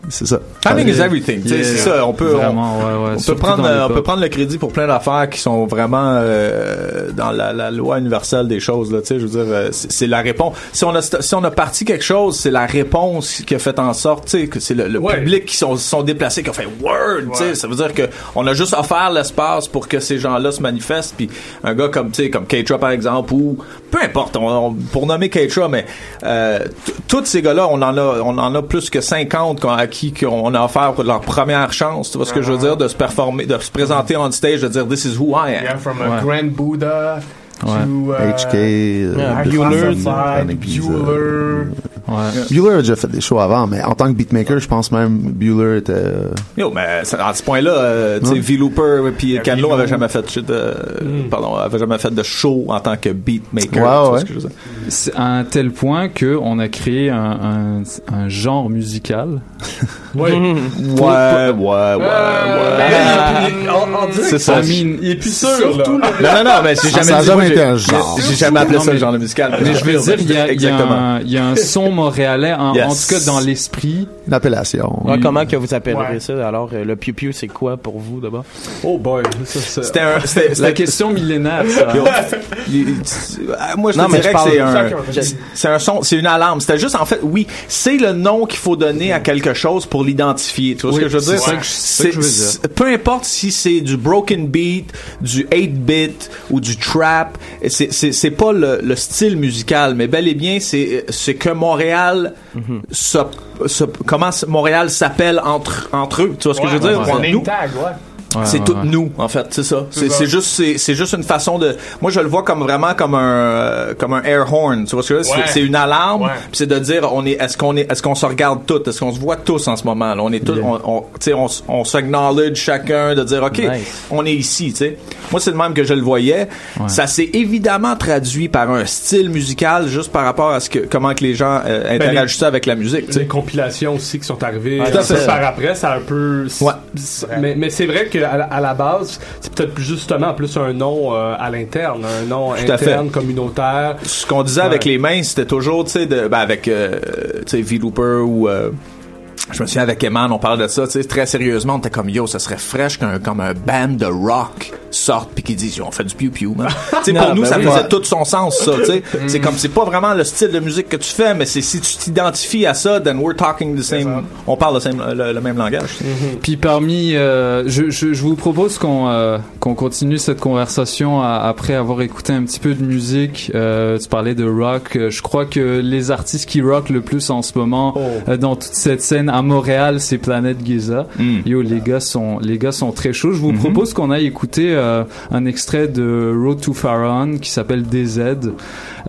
Q: c'est ça.
F: Timing is everything.
D: Yeah.
F: C'est ça. On peut, on,
D: Vraiment, ouais, ouais.
F: on peut prendre, euh, on peut prendre le crédit pour plein d'affaires qui sont vraiment euh, dans la, la loi universelle des choses. Là, tu sais, je veux dire, euh, c'est la réponse. Si on a si on a parti quelque chose, c'est la réponse qui a fait en sorte, tu sais, que c'est le, le
G: Ouais.
F: public qui sont sont déplacés qui ont fait word. Tu sais, ça veut dire que on a juste offert l'espace pour que ces gens-là se manifestent. Puis un gars comme tu sais comme Keitra par exemple ou peu importe, on, on- pour nommer Keitra, mais euh, tous ces gars-là, on en a on en a plus que 50 qu'on- à qui qu'on a offert leur première chance. Tu vois ce que je veux dire, de se performer, de se présenter on stage, de dire this is who I am.
O: Yeah, from a
D: Ouais.
O: Grand Buddha
D: Ouais.
O: to uh,
Q: HK, euh,
O: yeah,
Q: Pizza.
O: Bueller,
Q: Bueller a déjà fait des shows avant, mais en tant que beatmaker, je pense même Bueller était. euh,
F: Yo, mais à ce point-là, euh, tu sais,
Q: Ouais.
F: V-Looper puis Canlo
Q: V-Loo.
F: avaient jamais fait de, de- pardon, avaient jamais fait de show en tant que beatmaker. tu
D: Ouais,
F: vois
D: ouais.
F: ce que je veux dire?
D: C'est à un tel point que on a créé un, un, un genre musical.
G: Oui.
F: Ouais, ouais, ouais, ouais. C'est ça.
G: Il est plus sûr, là.
F: Non, non, non, mais j'ai
Q: Ça,
F: jamais dit-
Q: un genre.
F: J'ai jamais appelé ça le
D: mais-
F: genre de musical.
D: Mais je veux dire, il y a, il y a
F: Exactement.
D: un, il y a un son montréalais, en, tout cas dans l'esprit.
Q: Une appellation.
E: Ouais, comment que vous appellerez
G: Ouais.
E: ça? Alors euh, le piu piu c'est quoi pour vous d'abord?
G: Oh boy,
F: C'était un, c'était,
D: La question millénaire, ça.
F: Ah, moi je te dirais que c'est un c'est un son c'est une alarme c'était juste en fait oui c'est le nom qu'il faut donner à quelque chose pour l'identifier. Tu vois
D: Oui,
F: ce que je veux dire?
D: ça que je- c'est ça que je veux dire.
F: c'est- peu importe si c'est du broken beat du 8 bit ou du trap c'est c'est c'est pas le, le style musical mais bel et bien c'est c'est que Montréal se- se- comment Montréal s'appelle entre entre eux. Tu vois ce que je veux dire?
O: On
F: Nous,
O: tag, ouais.
D: Ouais,
F: c'est
D: ouais,
F: tout
D: ouais.
F: nous en fait c'est ça
O: C'est
F: c'est
O: ça.
F: c'est juste c'est c'est juste une façon de moi je le vois comme vraiment comme un euh, comme un air horn tu vois ce que je veux dire?
O: Ouais.
F: c'est c'est une alarme
O: Ouais.
F: puis c'est de dire on est est-ce qu'on est est-ce qu'on se regarde tous est-ce qu'on se voit tous en ce moment là? On est tous on, on tu sais on, s- on s'acknowledge chacun de dire ok
E: Nice.
F: on est ici tu sais moi c'est le même que je le voyais
D: Ouais.
F: ça s'est évidemment traduit par un style musical juste par rapport à ce que comment que les gens euh,
G: Ben,
F: interagissaient avec la musique tu sais
G: Les compilations aussi qui sont arrivées ça,
F: fait.
G: par après, ça a un peu.
F: Ouais.
G: Mais, mais c'est vrai qu'à à la base, c'est peut-être justement plus un nom euh, à l'interne, un nom
F: Tout
G: interne, communautaire.
F: ce qu'on disait avec les mains, c'était toujours, tu sais, ben avec, euh, tu sais, V-Looper ou, euh, je me souviens avec Eman, on parle de ça, tu sais, très sérieusement, on était comme, yo, ça serait fraîche qu'un, comme un band de rock sorte puis qu'ils disent, on fait du piou-piou, man. [laughs] tu sais, pour nous,
E: ben
F: ça
E: oui.
F: faisait
E: Ouais.
F: tout son sens, ça, tu sais. [laughs]
G: Mm.
F: c'est comme, c'est pas vraiment le style de musique que tu fais, mais c'est si tu t'identifies à ça, then we're talking the same, on parle le, same, le, le même langage.
D: Puis parmi, euh, je, je, je vous propose qu'on euh, qu'on continue cette conversation à- après avoir écouté un petit peu de musique. Euh, tu parlais de rock. Euh, Je crois que les artistes qui rock le plus en ce moment euh, dans toute cette scène à Montréal, c'est Planète Giza.
F: Mm.
D: Yo, les gars sont les gars sont très chauds. Je vous propose qu'on aille écouter euh, un extrait de Road to Pharaon qui s'appelle DZ.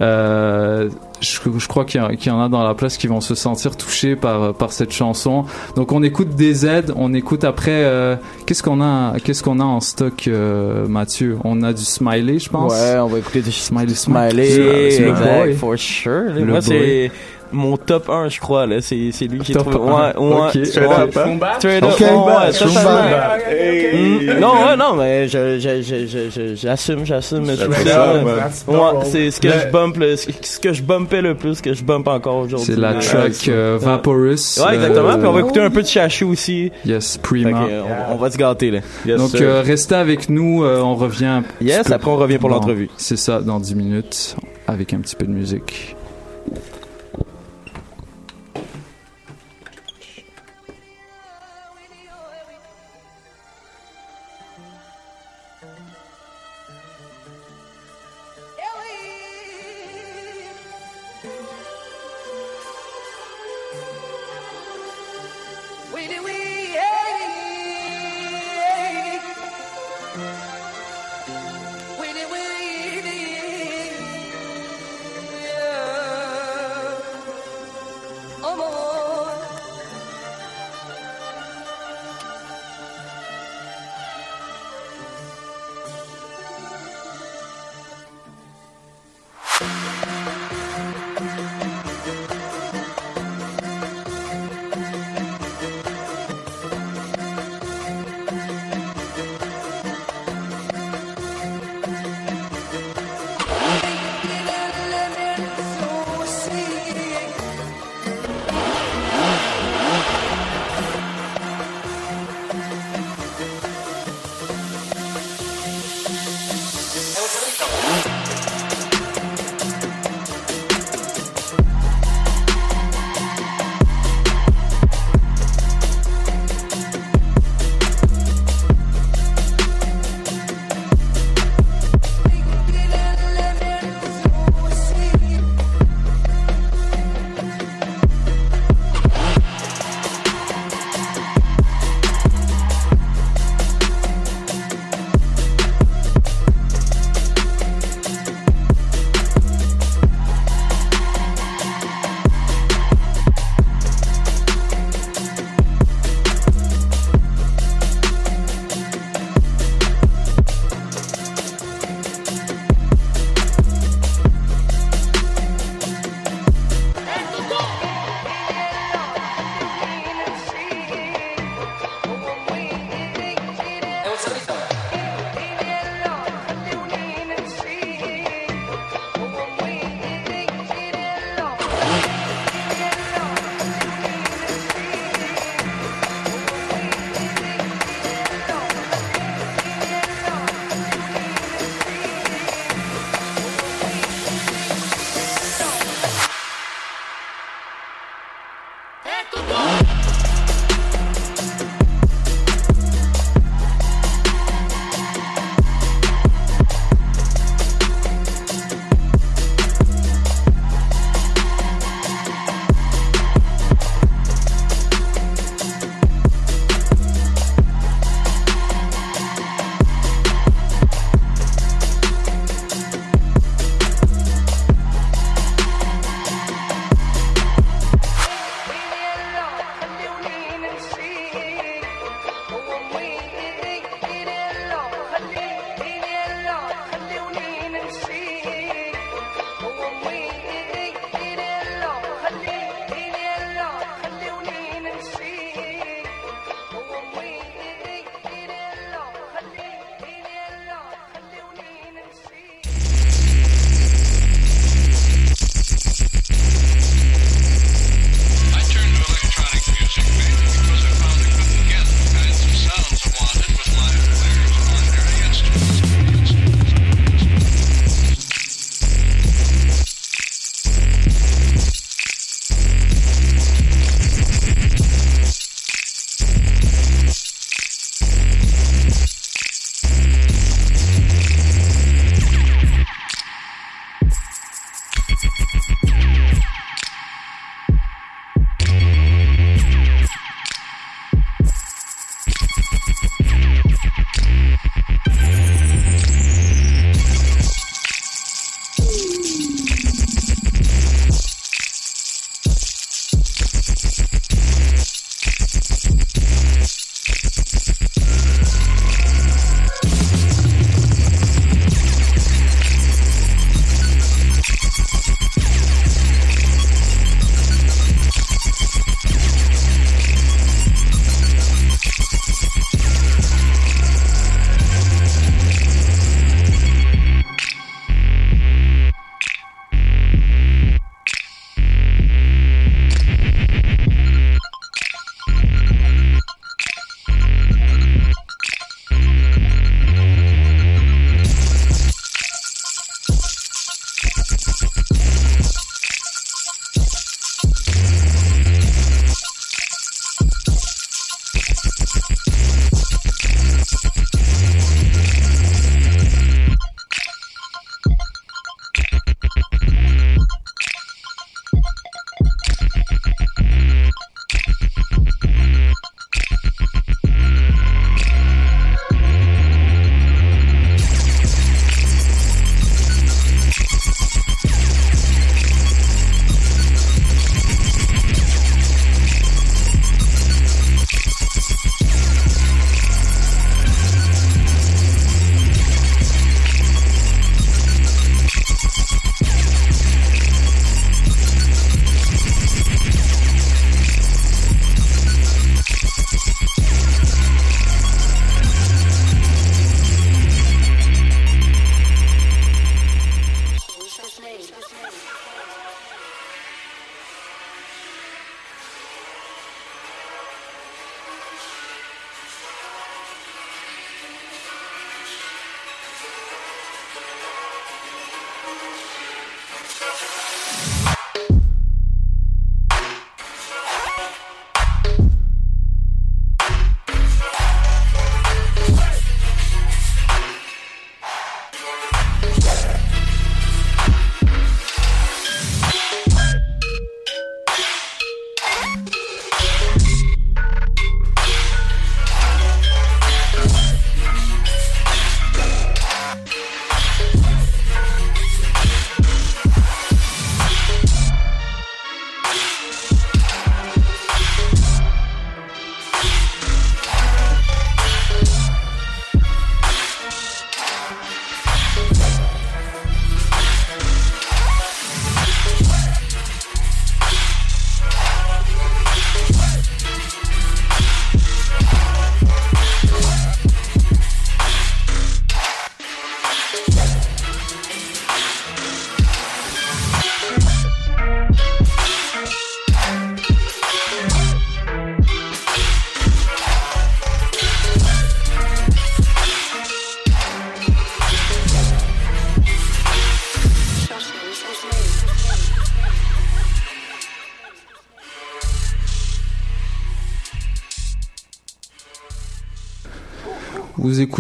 D: Euh, je, je crois qu'il y, en a dans la place qui vont se sentir touchés par par cette chanson. Donc on écoute DZ, on écoute après euh, qu'est-ce qu'on a qu'est-ce qu'on a en stock euh, Mathieu? On a du Smiley, je pense.
E: Ouais, on va écooter du
D: Smiley
E: Smiley,
D: Smiley,
E: exact,
D: boy.
E: for sure.
D: Le
E: Moi,
D: boy.
E: c'est mon top 1, je crois, là. C'est, c'est lui qui est
D: Top
E: trouvé.
D: un.
E: Ouais, ouais.
D: Straight up?
E: Straight up, Non, ouais, non, mais je, je, je, je, je- j'assume, j'assume. Fais ça, Ouais, c'est ce que
G: Le-
E: je bump, le- ce que je bumpais le plus, que je bump encore aujourd'hui.
D: C'est la track euh, Vaporous.
E: Ouais, exactement.
D: euh,
E: Puis on va écouter un peu de Chachou aussi.
D: Yes, Prima.
E: euh, on, on va se gâter, là.
D: Donc euh, restez avec nous, euh, on revient.
E: Yes, après on revient pour l'entrevue.
D: C'est ça, dans 10 minutes, avec un petit peu de musique.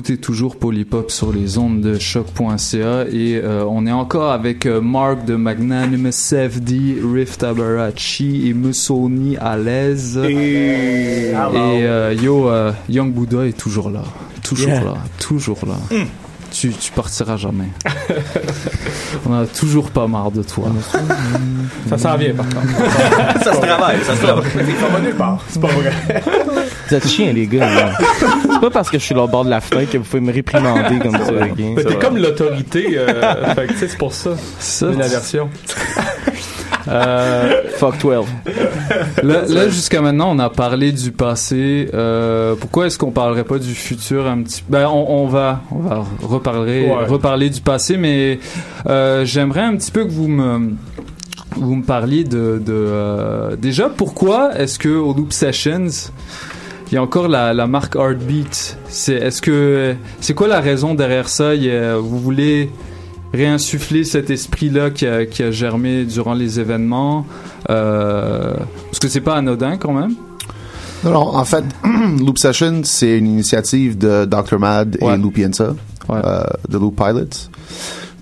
D: Écoutez toujours Polypop sur les ondes de choc.ca et euh, on est encore avec euh, Mark de Magnanimous FD, Rift Abarachi et Musoni à l'aise.
F: Et-
D: Et, euh, yo, euh, Young Buddha est toujours là. Toujours
G: Yeah.
D: là. Toujours là.
F: Hmm.
D: Tu, tu partiras jamais. on a toujours pas marre de toi.
G: Ça s'en vient, par contre.
F: Ça se travaille, ça se travaille.
O: Nulle part.
G: C'est pas vrai.
E: Vous êtes chiens, les gars. là. C'est pas parce que je suis là au bord de la fenêtre que vous pouvez me réprimander comme ça.
G: Mais t'es comme l'autorité, euh, fait que, c'est pour ça.
D: Tu-
G: aversion. [laughs]
D: Euh,
E: Fuck 12. [laughs]
D: Là, là, jusqu'à maintenant, on a parlé du passé. Euh, pourquoi est-ce qu'on parlerait pas du futur un petit Ben, on, on va, on va reparler,
G: Ouais.
D: reparler du passé, mais euh, j'aimerais un petit peu que vous me vous me parliez de, de euh, déjà pourquoi est-ce que au Loop Sessions il y a encore la, la marque Heartbeat? C'est est-ce que c'est quoi la raison derrière ça? Il y a- Vous voulez réinsuffler cet esprit-là qui a, qui a germé durant les événements euh, Parce que c'est pas anodin quand même.
Q: Non, non, en fait, [clears throat] Loop Session, c'est une initiative de Dr. Mad et Lou Pienza, euh, de Loop Pilots.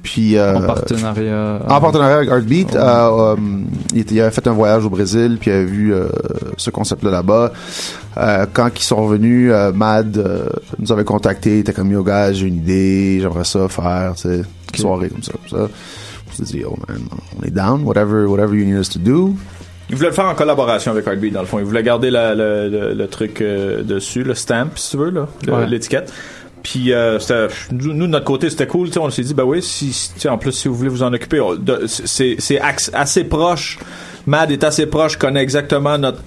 Q: Puis, euh,
D: En partenariat.
Q: En partenariat avec Heartbeat, euh, euh, il, avait fait un voyage au Brésil, puis il avait vu ce concept-là là-bas. Quand ils sont revenus, Mad nous avait contacté, il était comme yo gars, j'ai une idée, j'aimerais ça faire, tu sais, une soirée comme ça, comme ça. On s'est dit, oh man, on est down, whatever, whatever you need us to do.
F: Il voulait le faire en collaboration avec Heartbeat, dans le fond. Il voulait garder la- le, le- le truc euh, dessus, le stamp, si tu veux, là, le-
D: Ouais.
F: l'étiquette. Puis, euh, nous, de notre côté, c'était cool. On s'est dit, ben oui, si, en plus, si vous voulez vous en occuper, c'est assez proche. Mad est assez proche, connaît exactement notre,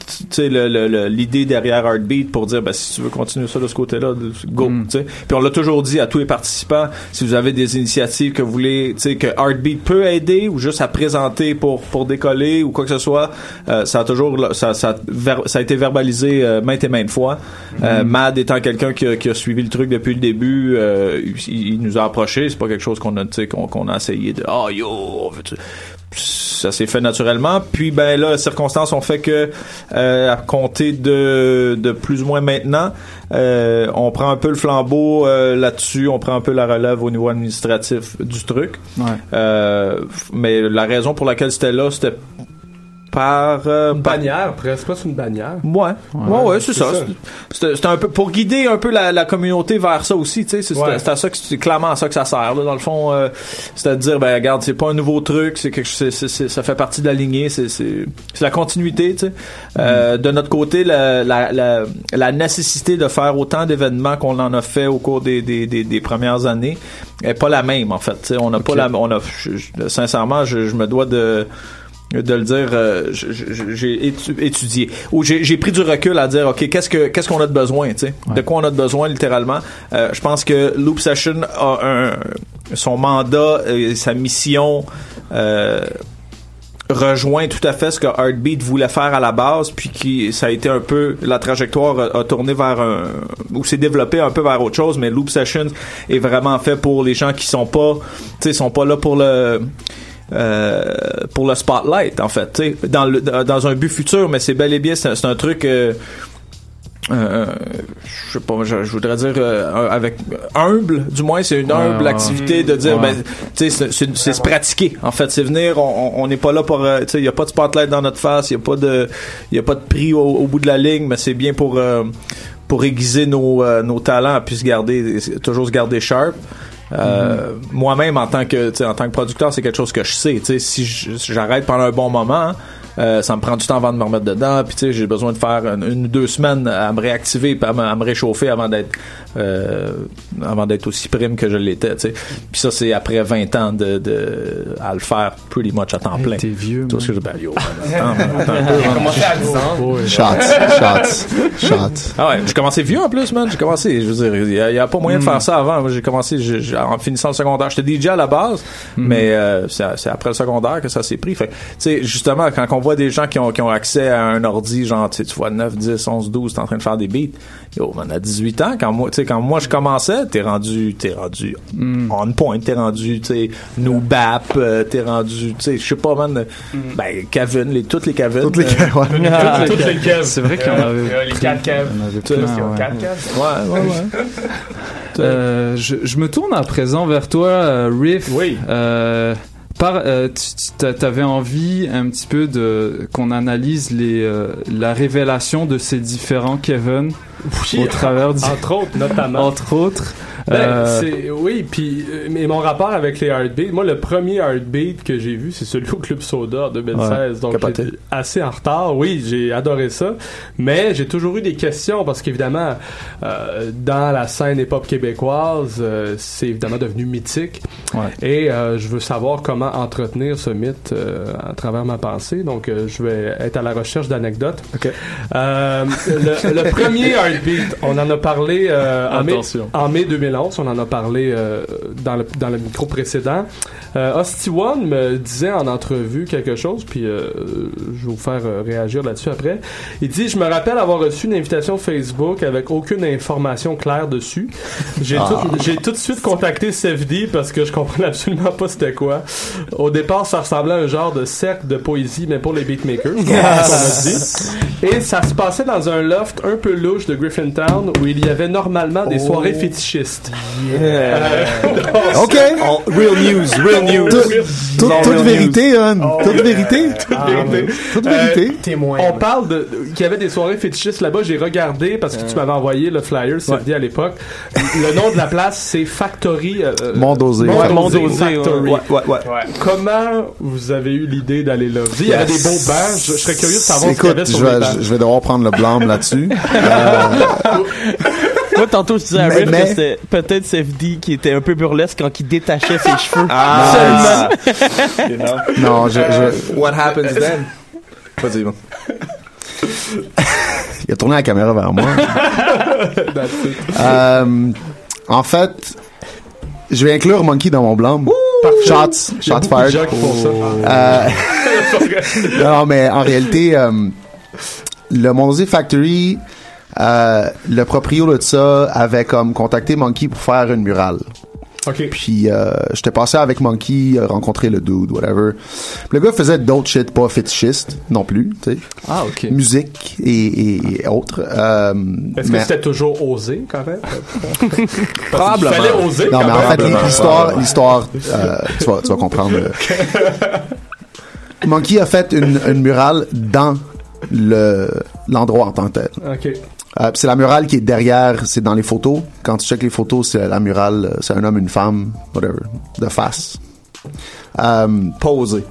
F: l'idée derrière Heartbeat pour dire, ben, si tu veux continuer ça de ce côté-là, go, sais. Puis on l'a toujours dit à tous les participants, si vous avez des initiatives que vous voulez, que Heartbeat peut aider ou juste à présenter pour, pour décoller ou quoi que ce soit, euh, ça a toujours, ça, ça, ver- ça a été verbalisé euh, maintes et maintes fois. Euh,
D: Mhm.
F: Mad étant quelqu'un qui, a- qui a suivi le truc depuis le début, euh, il, il nous a approché. C'est pas quelque chose qu'on a, qu'on a essayé de, oh yo, on ça s'est fait naturellement. Puis ben là, les circonstances ont fait que euh, à compter de, de plus ou moins maintenant, euh, on prend un peu le flambeau euh, là-dessus, on prend un peu la relève au niveau administratif du truc.
D: Ouais.
F: Euh, mais la raison pour laquelle c'était là, c'était par euh,
G: Une bannière, presque pas c'est une bannière.
F: Ouais, ouais, ouais, c'est ça. C'était c'était un peu pour guider un peu la, la communauté vers ça aussi, tu sais. C'est
G: Ouais.
F: c'est à ça que c'est clairement à ça que ça sert. Là, dans le fond, euh, c'est à dire, ben regarde, c'est pas un nouveau truc, c'est quelque, c'est, c'est- c'est- ça fait partie de la lignée, c'est, c'est, c'est la continuité, tu sais. Euh, de notre côté, la, la, la, la nécessité de faire autant d'événements qu'on en a fait au cours des, des, des, des premières années est pas la même en fait. tu sais. On n'a pas la, on a, je- je- sincèrement, je, je me dois de de le dire, euh, j'ai étu- étudié ou j'ai pris du recul à dire ok qu'est-ce que qu'est-ce qu'on a de besoin, tu sais, de quoi on a de besoin littéralement? Euh, je pense que Loop Session a un son mandat, et sa mission. Euh, rejoint tout à fait ce que Heartbeat voulait faire à la base puis qui ça a été un peu la trajectoire a, a tourné vers un ou s'est développé un peu vers autre chose mais Loop Sessions est vraiment fait pour les gens qui sont pas tu sais sont pas là pour le euh, pour le spotlight en fait tu sais, dans le dans un but futur mais c'est bel et bien c'est un truc euh, euh, je sais pas, je, je voudrais dire euh, avec humble, du moins c'est une humble
D: ouais.
F: activité de dire,
D: Ouais.
F: ben, tu sais, c'est- se pratiquer. En fait, c'est venir. On n'est pas là pour, tu sais, il y a pas de spotlight dans notre face, il y a pas de, il y a pas de prix au, au bout de la ligne, mais c'est bien pour euh, pour aiguiser nos euh, nos talents, puis se garder, toujours se garder sharp. Euh, Moi-même, en tant que en tant que producteur, c'est quelque chose que je sais. Si j'arrête pendant un bon moment, euh, ça me prend du temps avant de me remettre dedans. Puis tu sais, j'ai besoin de faire une, une ou deux semaines à me réactiver, puis à me, à me réchauffer avant d'être euh, avant d'être aussi prime que je l'étais. Tu sais, puis ça c'est après 20 ans de, de à le faire pretty much à temps plein.
D: T'es vieux.
F: Vois ce que je? Ben, yo, attends, [laughs] attends un peu,
O: J'ai
F: man.
O: commencé à 10 ans.
Q: Shots, shots, shots.
F: Ah ouais, j'ai commencé vieux en plus, man. J'ai commencé, je veux dire, il y a, a pas moyen de faire ça avant. J'ai commencé j'ai- j'ai- en finissant le secondaire. J'étais DJ à la base, mais euh, c'est c'est après le secondaire que ça s'est pris. Fait tu sais, justement, quand on voit des gens qui ont, qui ont accès à un ordi, genre, tu sais, tu vois 9, 10, 11, 12, t'es en train de faire des beats. Yo, man, à 18 ans, quand moi, tu sais, quand moi je commençais, t'es rendu, t'es rendu on point, t'es rendu, tu sais, nous bap, euh, t'es rendu, tu sais, je sais pas, man, euh, ben, Kevin, les, toutes les Kevin.
Q: Toutes les
F: euh,
Q: Kev, ouais. [laughs]
F: toutes les-
G: Toutes les caves.
D: C'est vrai qu'il y en avait.
O: Euh, les 4 caves.
D: Il y en avait
O: Tous,
D: plein,
O: ils ont
D: ouais.
O: 4 caves.
F: Ouais, ouais, ouais.
D: Euh, je, je me tourne à présent vers toi, euh, Riff. Oui. Par, euh, tu avais envie un petit peu de qu'on analyse les euh, la révélation de ces différents Kevin?
G: Oui,
D: au travers du
G: entre autres, notamment.
D: entre autres.
G: Ben,
D: Euh,
G: oui, puis euh, mais mon rapport avec les heartbeats, moi le premier heartbeat que j'ai vu, c'est celui au Club Soda en 2016,
F: Ouais,
G: donc assez en retard. Oui, j'ai adoré ça, mais j'ai toujours eu des questions parce qu'évidemment euh, dans la scène hip-hop québécoise, euh, c'est évidemment devenu mythique et euh, je veux savoir comment entretenir ce mythe euh, à travers ma pensée. Donc euh, je vais être à la recherche d'anecdotes. Euh, le, le premier heartbeat, on en a parlé euh, en, mai,
D: Attention.
G: en mai 2011, on en a parlé euh, dans, le, dans le micro précédent. Euh, Hosty One me disait en entrevue quelque chose, puis euh, je vais vous faire euh, réagir là-dessus après. Il dit Je me rappelle avoir reçu une invitation Facebook avec aucune information claire dessus. J'ai
F: Ah.
G: tout, de suite contacté CFD parce que je comprenais absolument pas c'était quoi. Au départ, ça ressemblait à un genre de cercle de poésie, mais pour les beatmakers. Et ça se passait dans un loft un peu louche de Griffintown où il y avait normalement des
F: Oh.
G: soirées fétichistes.
F: Euh, [laughs]
Q: OK.
F: real news, real news.
Q: Toute vérité. Hon.
G: Oh,
Q: toute vérité. Toute
G: Toute
Q: vérité.
G: on parle de qu'il y avait des soirées fétichistes là-bas. J'ai regardé parce que tu m'avais envoyé le flyer, CFD à l'époque. Le nom de la place, c'est Factory. euh,
Q: Mondosé.
G: Mondosé,
Q: Mondosé,
G: Factory.
Q: ouais, ouais, ouais.
G: Comment vous avez eu l'idée d'aller là? Il y avait des beaux bancs. Je, je serais curieux de savoir ce qu'il y avait sur les
Q: je vais devoir prendre le blâme là-dessus. [laughs] Euh,
E: Moi, tantôt, je disais à Riff
Q: mais-
E: que c'était peut-être CFD qui était un peu burlesque quand il détachait ses [laughs] cheveux.
F: Ah.
E: Seulement.
Q: non, je, je-
F: What happens then? Vas-y, bon.
Q: il a tourné la caméra vers moi. Euh, en fait, je vais inclure Monkey dans mon blâme. Shots, shots fired.
G: ça.
Q: Euh, [laughs] non, mais en réalité, euh, le Mondosé Factory, euh, le proprio de ça avait comme contacté Monkey pour faire une murale.
G: OK.
Q: Puis euh, j'étais passé avec Monkey, euh, rencontrer le dude, whatever. Puis le gars faisait d'autres shit, pas fétichiste non plus, tu sais.
D: Ah, ok.
Q: Musique et, et- et autres. Euh,
G: Est-ce
Q: mais-
G: que c'était toujours osé quand [laughs] même
Q: Probablement.
G: Il fallait oser.
Q: Non,
G: quand
Q: mais en fait, l'histoire, l'histoire, euh, tu, vas, tu vas comprendre. [laughs] Monkey a fait une, une murale dans le l'endroit en tant que tel. Euh, c'est la murale qui est derrière, c'est dans les photos. Quand tu checkes les photos, c'est la murale, euh, c'est un homme, une femme, whatever, de face. Euh,
F: Posé.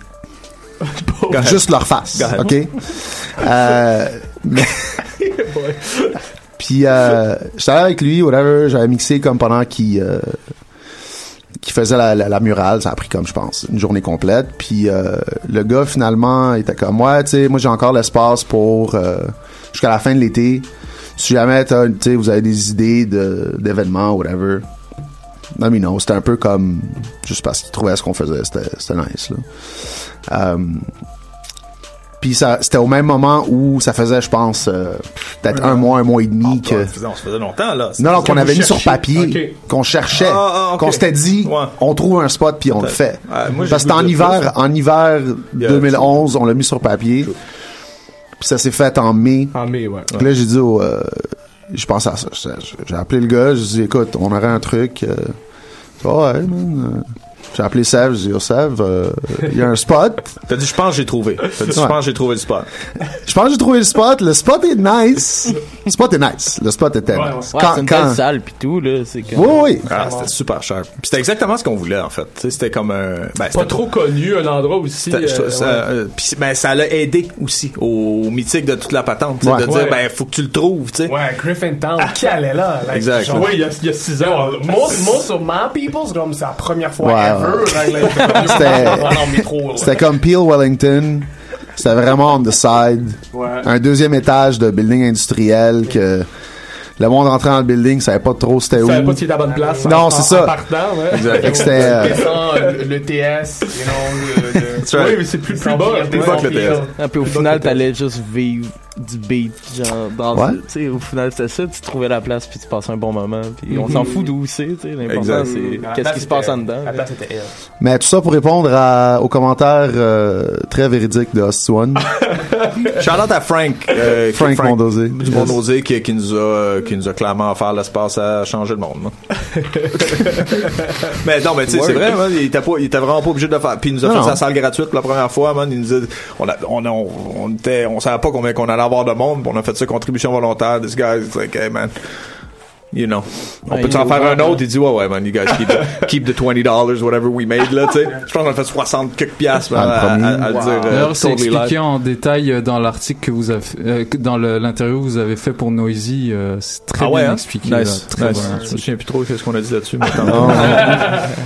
Q: Juste leur face, ok? [laughs] Euh, mais- [laughs] Puis euh, j'étais avec lui, whatever, j'avais mixé comme pendant qu'il qu'il faisait la, la, la murale, ça a pris comme je pense une journée complète. Puis euh, le gars finalement était comme ouais, tu sais, moi j'ai encore l'espace pour euh, jusqu'à la fin de l'été. Si jamais tu sais vous avez des idées d'événements whatever. Non mais non, c'était un peu comme juste parce qu'il trouvait ce qu'on faisait, c'était c'était nice là. Euh, puis ça c'était au même moment où ça faisait je pense euh, peut-être un mois, un mois et demi que
F: On se faisait longtemps, là.
Q: non, non, qu'on avait mis sur papier, qu'on cherchait,
F: Ah, ah,
Q: qu'on s'était dit, on trouve un spot puis on le fait.
F: Ah, moi,
Q: Parce que en hiver, en hiver
F: Yeah,
Q: 2011, on l'a mis sur papier. Puis ça s'est fait en mai.
G: En mai, ouais.
Q: Puis là, j'ai dit, au, euh, je pense à ça. J'ai- appelé le gars, j'ai dit, écoute, on aurait un truc. Euh, ouais, man. Euh. J'ai appelé Sev, j'ai dit, Sev, euh, il y a un spot. [laughs]
F: T'as dit, je pense que j'ai trouvé. T'as dit, je
Q: Ouais.
F: pense que j'ai trouvé le spot.
Q: Je pense que j'ai trouvé le spot. Le spot est nice. Le spot est nice. Le spot était nice.
E: Ouais, c'est une belle salle pis tout, là. C'est.
Q: Oui, oui.
F: Ah, c'était super cher. Puis c'était exactement ce qu'on voulait, en fait. C'était comme un... Ben,
G: Pas trop connu, un endroit aussi. Euh,
F: ça,
G: ouais.
F: euh, puis c'est- ben, ça l'a aidé aussi au mythique de toute la patente,
G: Ouais.
F: de dire
G: Ouais.
F: ben faut que tu le trouves, tu sais.
O: Ouais, Griffintown, qui allait là? Like,
F: Exact.
O: genre-
G: Oui, il y a, il y a six ans.
O: Most, most of my people, c'est comme c'est la première fois
Q: C'était- comme Peel Wellington. C'était vraiment on the side.
O: Ouais.
Q: Un deuxième étage de building industriel que le monde rentrait dans le building, savait pas trop c'était où.
G: savais pas était à la bonne place.
Q: Non, c'est ça.
G: en partant, ouais.
Q: C'était, euh,
O: le TS, you know, le, le-.
G: Oui, mais c'est plus, plus bas.
F: Plus bas que le TS.
E: Ah, puis au final, t'allais juste vivre du beat, genre, dans,
Q: Ouais.
E: tu sais, au final, c'était ça, tu trouvais la place, puis tu passais un bon moment, puis on s'en
G: Mhm.
E: fout d'où c'est, tu sais, l'important, c'est qu'est-ce qui se passe en dedans.
O: la place, c'était elle.
Q: Mais tout ça pour répondre à- aux commentaires euh, très véridiques de Host One. [laughs]
F: Shout out à Frank. euh, qui-
Q: Frank Mondosé.
F: Du. Mondosé qui, qui nous a, euh, qui nous a clairement offert l'espace à changer le monde. [laughs] mais non, mais tu sais, c'est vrai, man, il était pas, il était vraiment pas obligé de le faire. Puis il nous a
Q: Non,
F: fait
Q: non.
F: sa salle gratuite pour la première fois, man. Il nous a, on a, on on, était, on savait pas combien qu'on allait avoir de monde, puis on a fait sa contribution volontaire. This guy is like, hey man. You know. On
E: Ouais,
F: peut en faire un autre? Il dit, ouais, ouais, man, you guys keep the, [laughs] keep the $20 whatever we made, là, tu sais. [laughs] Je pense qu'on a fait 60 quelques piastres,
Q: Ah,
F: à,
Q: premier.
F: à- à le
Q: Wow.
F: dire. euh,
D: D'ailleurs, c'est
F: totally
D: expliqué
F: live.
D: en détail euh, dans l'article que vous avez, euh, dans l'interview que vous avez fait pour Noisy. euh, c'est très
F: ah ouais,
D: bien
F: hein?
D: expliqué.
F: Nice.
D: là, très
F: nice.
D: bon
F: Je me souviens plus trop de ce qu'on a dit là-dessus. mais [laughs]
Q: Non.
F: attends.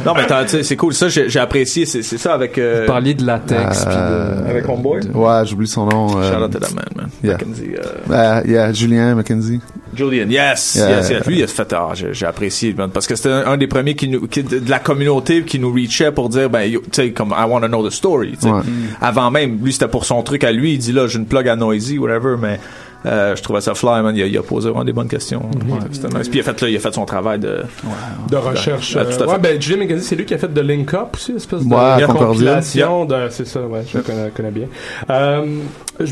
F: non, mais tu sais, c'est cool. Ça, j'ai apprécié. C'est ça avec. Euh,
D: Vous parliez de latex. puis de-
F: avec Homeboy?
Q: Ouais, j'oublie son nom. euh,
F: Shout out to that man, man.
Q: yeah.
F: Mackenzie.
Q: yeah, Julien Mackenzie.
F: Julian, yes,
Q: Yeah.
F: yes, yes. Lui, il a fait, ah, j'ai j'ai apprécié, man, parce que c'était un, un des premiers qui nous, qui, de de la communauté qui nous reachait pour dire, ben, yo, tu sais, comme, I want to know the story, tu sais.
Q: Ouais.
F: Avant même, lui, c'était pour son truc à lui, il dit, là, j'ai une plug à Noisy, whatever, mais, euh, je trouvais ça fly, man. Il a, il a posé vraiment des bonnes questions. Ouais, C'était nice. Puis il a fait, là, il a fait son travail de,
G: de recherche.
F: Ouais, tout à
G: euh,
F: fait.
G: ouais, ben, Jim c'est lui qui a fait de Link Up aussi, espèce de
Q: Ouais,
G: de
Q: Concordia.
G: compilation de, c'est ça, ouais, je le connais, connais bien. Euh,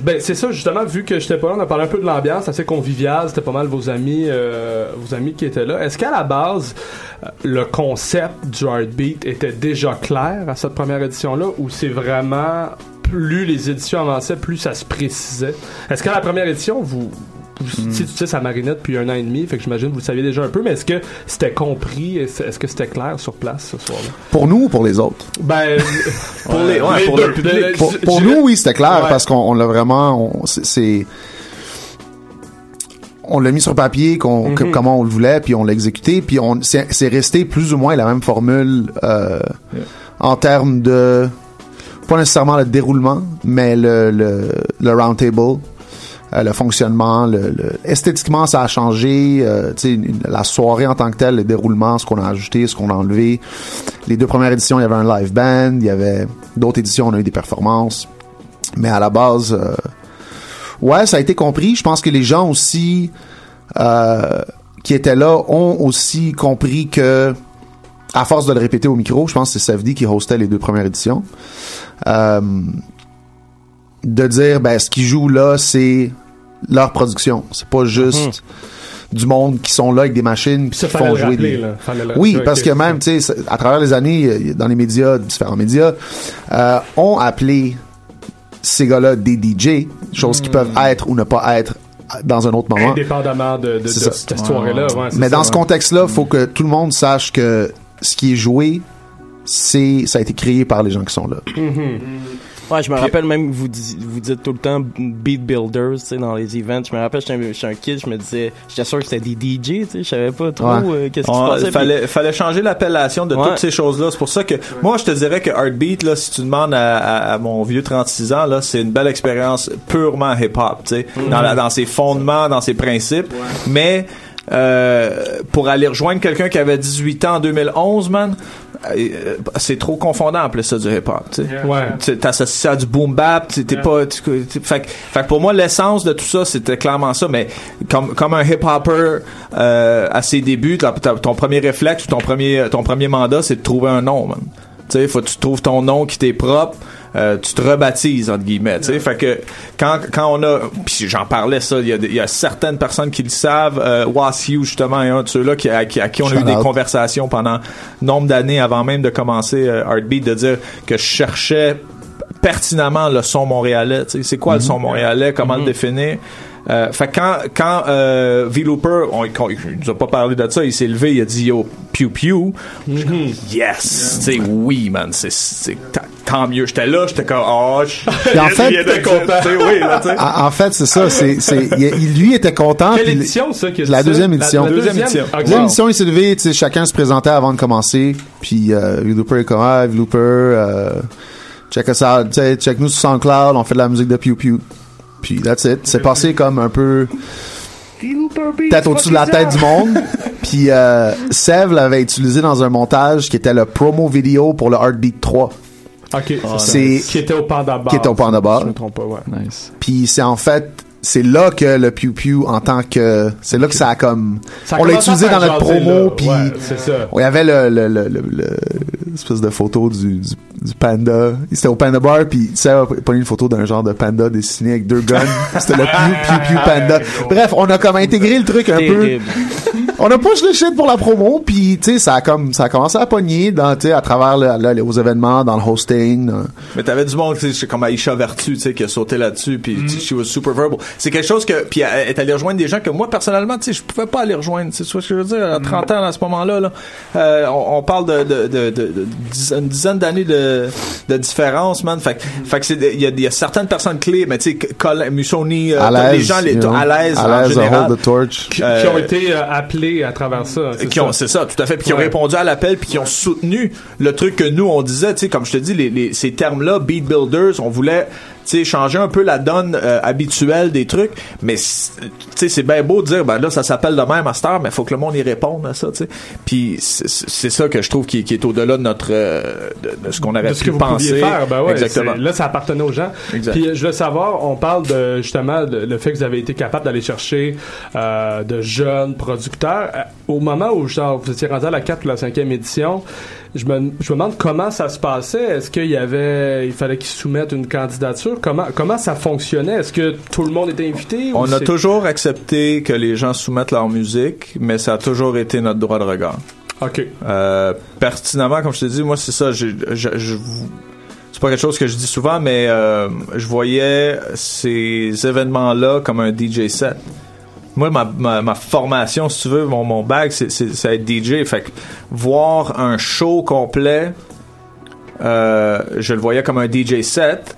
G: ben, c'est ça, justement, vu que j'étais pas là, on a parlé un peu de l'ambiance, assez convivial, c'était pas mal vos amis, euh, vos amis qui étaient là. Est-ce qu'à la base, euh, le concept du Heartbeat était déjà clair à cette première édition-là, ou c'est vraiment, plus les éditions avançaient, plus ça se précisait? Est-ce qu'à la première édition, vous, vous- tu sais, tu sais, ça marinait depuis un an et demi, fait que j'imagine que vous le saviez déjà un peu, mais est-ce que c'était compris, est-ce que c'était clair sur place ce soir-là?
Q: Pour nous ou pour les autres?
G: Ben, [laughs]
F: Pour les- ouais, pour le public.
G: Ben,
Q: Pour, nous, oui, c'était clair
G: Ouais.
Q: parce qu'on on l'a vraiment. on- c'est-. On l'a mis sur papier, qu'on,
G: Mhm.
Q: comment on le voulait, puis on l'a exécuté, puis on c'est, c'est resté plus ou moins la même formule euh, en termes de pas nécessairement le déroulement, mais le le, le round table, euh, le fonctionnement, le, esthétiquement ça a changé, euh, la soirée en tant que telle, le déroulement, ce qu'on a ajouté, ce qu'on a enlevé. Les deux premières éditions, il y avait un live band, il y avait d'autres éditions, on a eu des performances, mais à la base, euh, ouais, ça a été compris. Je pense que les gens aussi qui étaient là ont aussi compris que à force de le répéter au micro, je pense que c'est Savdi qui hostait les deux premières éditions. de dire ben ce qu'ils jouent là c'est leur production c'est pas juste du monde qui sont là avec des machines qui font
G: le
Q: jouer
G: rappeler,
Q: des
G: là.
Q: Oui parce que même tu sais à travers les années dans les médias différents médias euh, ont appelé ces gars-là des DJ choses
G: Hmm.
Q: qui peuvent être ou ne pas être dans un autre moment
G: Indépendamment de, cette soirée-là. ouais,
Q: mais
G: ça,
Q: dans ce contexte-là, il faut que tout le monde sache que ce qui est joué, c'est ça a été créé par les gens qui sont là.
G: Mhm.
E: Ouais, je me rappelle même, vous, dis- vous dites tout le temps beat builders, tu sais, dans les events. Je me rappelle, j'étais un, un kid, je me disais, j'étais sûr que c'était des DJ, tu sais, je savais pas trop
F: Ouais.
E: euh, qu'est-ce qui se passait.
F: fallait, fallait changer l'appellation de
E: Ouais.
F: toutes ces choses-là. C'est pour ça que moi, je te dirais que Heartbeat, là, si tu demandes à, à- à mon vieux 36 ans, là, c'est une belle expérience purement hip-hop, tu sais,
E: Mhm.
F: dans, la- dans ses fondements, dans ses principes. Mais euh, pour aller rejoindre quelqu'un qui avait 18 ans en 2011, man, c'est trop confondant appeler ça du hip-hop, tu sais.
G: Ouais.
F: T'associes ça à du boom bap, t'es pas, fait, que- fait pour moi l'essence de tout ça c'était clairement ça, mais comme comme un hip hopper euh, à ses débuts, ton premier réflexe ou ton premier ton premier mandat c'est de trouver un nom, man. Tu sais, faut que tu trouves ton nom qui t'est propre. Euh, tu te rebaptises entre guillemets, tu sais, fait que quand quand on a, puis j'en parlais ça, il y a y a certaines personnes qui le savent, euh, Wasiu justement est un de ceux-là qui, à, qui, à qui on a eu des conversations pendant nombre d'années avant même de commencer euh, Heartbeat, de dire que je cherchais pertinemment le son montréalais. tu sais. C'est quoi le son montréalais? Comment le définir? Euh, fait que quand quand euh, V-Looper, on, on- il nous a pas parlé de ça, il s'est levé, il a dit yo pew pew. Je suis comme, yes, tu sais oui man, c'est c'est tant- mieux. J'étais là, j'étais comme oh, je
Q: en [laughs]
F: il
Q: fait-
F: vient de content, [laughs] oui là.
Q: En, en fait, c'est ça. C'est, c'est, il, il- lui était content.
G: Quelle
Q: puis
G: édition, ça,
Q: La deuxième édition.
G: la deuxième édition.
Q: La
G: Ok.
Q: deuxième édition, il s'est levé, tu sais, chacun se présentait avant de commencer. Puis euh, V-Looper est comme ah, V-Looper, euh, check us out, tu sais, check nous sur SoundCloud, on fait de la musique de Pew Pew. Puis that's it. C'est passé comme un peu peut-être au-dessus de la tête du monde. [laughs] Puis euh, Sev l'avait utilisé dans un montage qui était le promo vidéo pour le Heartbeat 3.
G: Ok,
Q: c'est
G: qui était au Panda Bar.
Q: qui était au Panda Bar.
G: Je me trompe pas, ouais.
D: Nice.
Q: Puis c'est en fait c'est là que le Pew Pew en tant que c'est là que ça a comme
G: Ça a
Q: on l'a utilisé dans notre promo puis
G: Ouais, c'est ça.
Q: il y avait le le le, le, le- espèce de photo du, du, du panda. C'était au Panda Bar puis ça a pris une photo d'un genre de panda dessiné avec deux guns. C'était le Pew Pew Pew Panda. [laughs] Bref on a comme intégré le truc un peu.
E: Terrible.
Q: On a push le shit pour la promo puis tu sais ça a comme ça a commencé à pogner dans tu sais à travers le, les- aux événements dans le hosting dans-
F: Mais t'avais du monde, tu sais, comme Aisha Vertu, tu sais, qui a sauté là-dessus, puis tu sais, she was super verbal. C'est quelque chose que, puis elle est allée rejoindre des gens que moi, personnellement, tu sais, je pouvais pas aller rejoindre. Tu sais ce que je veux dire? À 30 ans, à ce moment-là, là, euh, on, on parle de, de, de, de, de une dizaine d'années de, de différence, man. Fait, que- fait que c'est, il y a, il y a certaines personnes clés, mais tu sais, Musoni, euh, les gens, les,
Q: you know,
F: à l'aise,
Q: à
F: en
Q: l'aise à
F: général.
Q: the torch
G: Qui,
F: Euh,
G: qui ont été euh, à travers ça. c'est
F: qui ont
G: ça.
F: c'est ça tout à fait puis qui ont répondu à l'appel puis qui ont soutenu le truc que nous on disait tu sais comme je te dis les, les- ces termes là beat builders on voulait sais changer un peu la donne euh, habituelle des trucs mais tu sais c'est bien beau de dire ben là ça s'appelle de même master mais faut que le monde y réponde à ça tu sais puis c'est ça que je trouve qui, qui est au-delà de notre euh, de, de ce qu'on aurait
G: de ce
F: pu
G: que vous
F: penser
G: faire, ben ouais,
F: exactement
G: Là, ça appartenait aux gens.
F: Exact.
G: Puis euh, je veux savoir, on parle de justement le, le fait que vous avez été capable d'aller chercher euh, de jeunes producteurs. Au moment où genre, vous étiez rendu à la 4 ou la 5e édition, je me, je me demande comment ça se passait. Est-ce qu'il y avait, il fallait qu'ils soumettent une candidature? Comment, comment ça fonctionnait? Est-ce que tout le monde était invité?
F: on a toujours accepté que les gens soumettent leur musique mais ça a toujours été notre droit de regard
G: OK.
F: Euh, pertinemment, comme je te dis, moi c'est ça. Je, je, je- c'est pas quelque chose que je dis souvent, mais euh, je voyais ces événements-là comme un DJ set. Moi, ma, ma, ma formation, si tu veux, mon, mon bag, c'est, c'est, c'est être DJ. Fait que voir un show complet, euh, je le voyais comme un DJ set.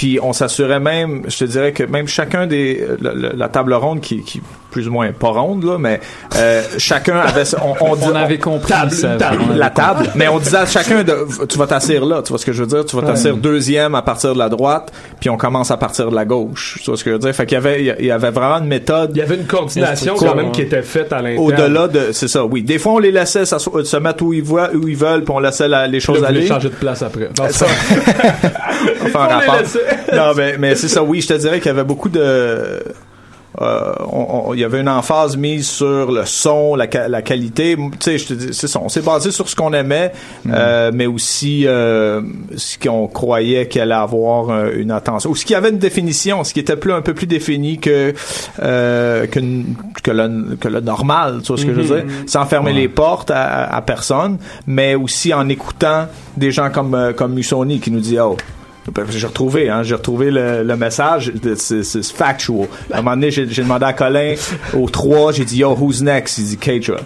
F: Puis on s'assurait même, je te dirais que même chacun des la, la- la table ronde qui, qui plus ou moins pas ronde là, mais euh, chacun avait on, on, [laughs]
D: On avait compris
F: table,
D: ça.
F: table,
D: On avait
F: la
D: compris.
F: table, mais on disait à chacun de tu vas t'asseoir là, tu vois ce que je veux dire, tu vas t'asseoir deuxième à partir de la droite, puis on commence à partir de la gauche, tu vois ce que je veux dire, fait qu'il y avait il y avait vraiment une méthode
G: Il y avait une coordination quand même qui était faite à l'interne.
F: au-delà de c'est ça, oui. Des fois on les laissait se mettre où ils voient, où ils veulent, puis on laissait la- les choses
G: là, vous
F: aller.
G: changer de place après. [laughs]
F: Enfin, un rapport. [laughs] non, mais, mais c'est ça, oui, je te dirais qu'il y avait beaucoup de. euh, il y avait une emphase mise sur le son, la, la qualité. Tu sais, je te dis, c'est ça. On s'est basé sur ce qu'on aimait, euh, mais aussi euh, ce qu'on croyait qu'il allait avoir euh, une attention. Ou ce qui avait une définition, ce qui était plus un peu plus défini que que, que, le, que le normal, tu vois ce que je veux dire, sans fermer les portes à, à personne, mais aussi en écoutant des gens comme comme Musoni qui nous dit oh j'ai retrouvé, hein, j'ai retrouvé le, message, c'est factual. À un moment donné, j'ai j'ai demandé à Colin au 3, j'ai dit yo, who's next? Il dit Keitra.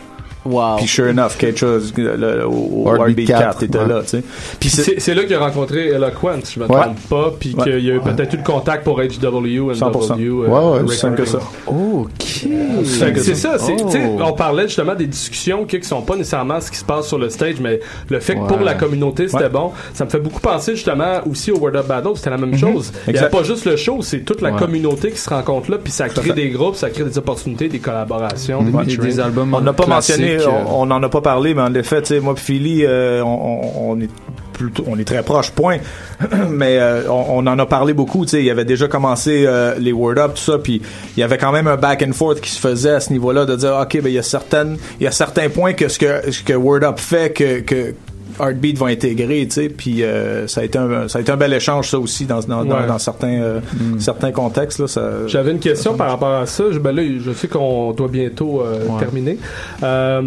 E: Wow.
F: Puis sure enough, Keitra le- le- au, au
Q: Heartbeat
F: Heartbeat 4
Q: 4,
F: était
Q: ouais.
F: là, tu sais. Puis c'est
G: c'est c'est là qu'il a rencontré Eloquent, je me
Q: Ouais.
G: trompe pas, puis
F: Ouais.
G: qu'il y a eu peut-être eu le contact pour HW,
F: 100%.
G: NW,
Q: Ouais, ouais,
F: simple que ça.
G: Que C'est ça, c'est,
D: Oh.
G: tu sais, on parlait justement des discussions qui, qui sont pas nécessairement ce qui se passe sur le stage, mais le fait que pour la communauté c'était
F: Ouais.
G: bon, ça me fait beaucoup penser justement aussi au Word Up Battle, c'était la même chose. Il y a pas juste le show, c'est toute la
D: Ouais.
G: communauté qui se rencontre là, puis ça crée des groupes, ça crée des opportunités, des collaborations, des
D: Et
G: featuring.
D: des albums
F: On n'a pas mentionné, on n'en a pas parlé, mais en effet, tu sais, moi, Philly, euh, on, on- on est plutôt, on est très proche, point. [clears throat] mais euh, on, on en a parlé beaucoup, tu sais, il y avait déjà commencé euh, les Word Up, tout ça, puis il y avait quand même un back and forth qui se faisait à ce niveau-là de dire, ok, ben il y a certaines, il y a certains points que ce que ce que Word Up fait que que Heartbeat va intégrer, tu sais, puis euh, ça a été un ça a été un bel échange ça aussi dans dans, dans,
G: Ouais.
F: dans certains euh, certains contextes là, ça.
G: J'avais une question par rapport à ça. Je, ben là, je sais qu'on doit bientôt euh,
D: Ouais.
G: terminer. Euh,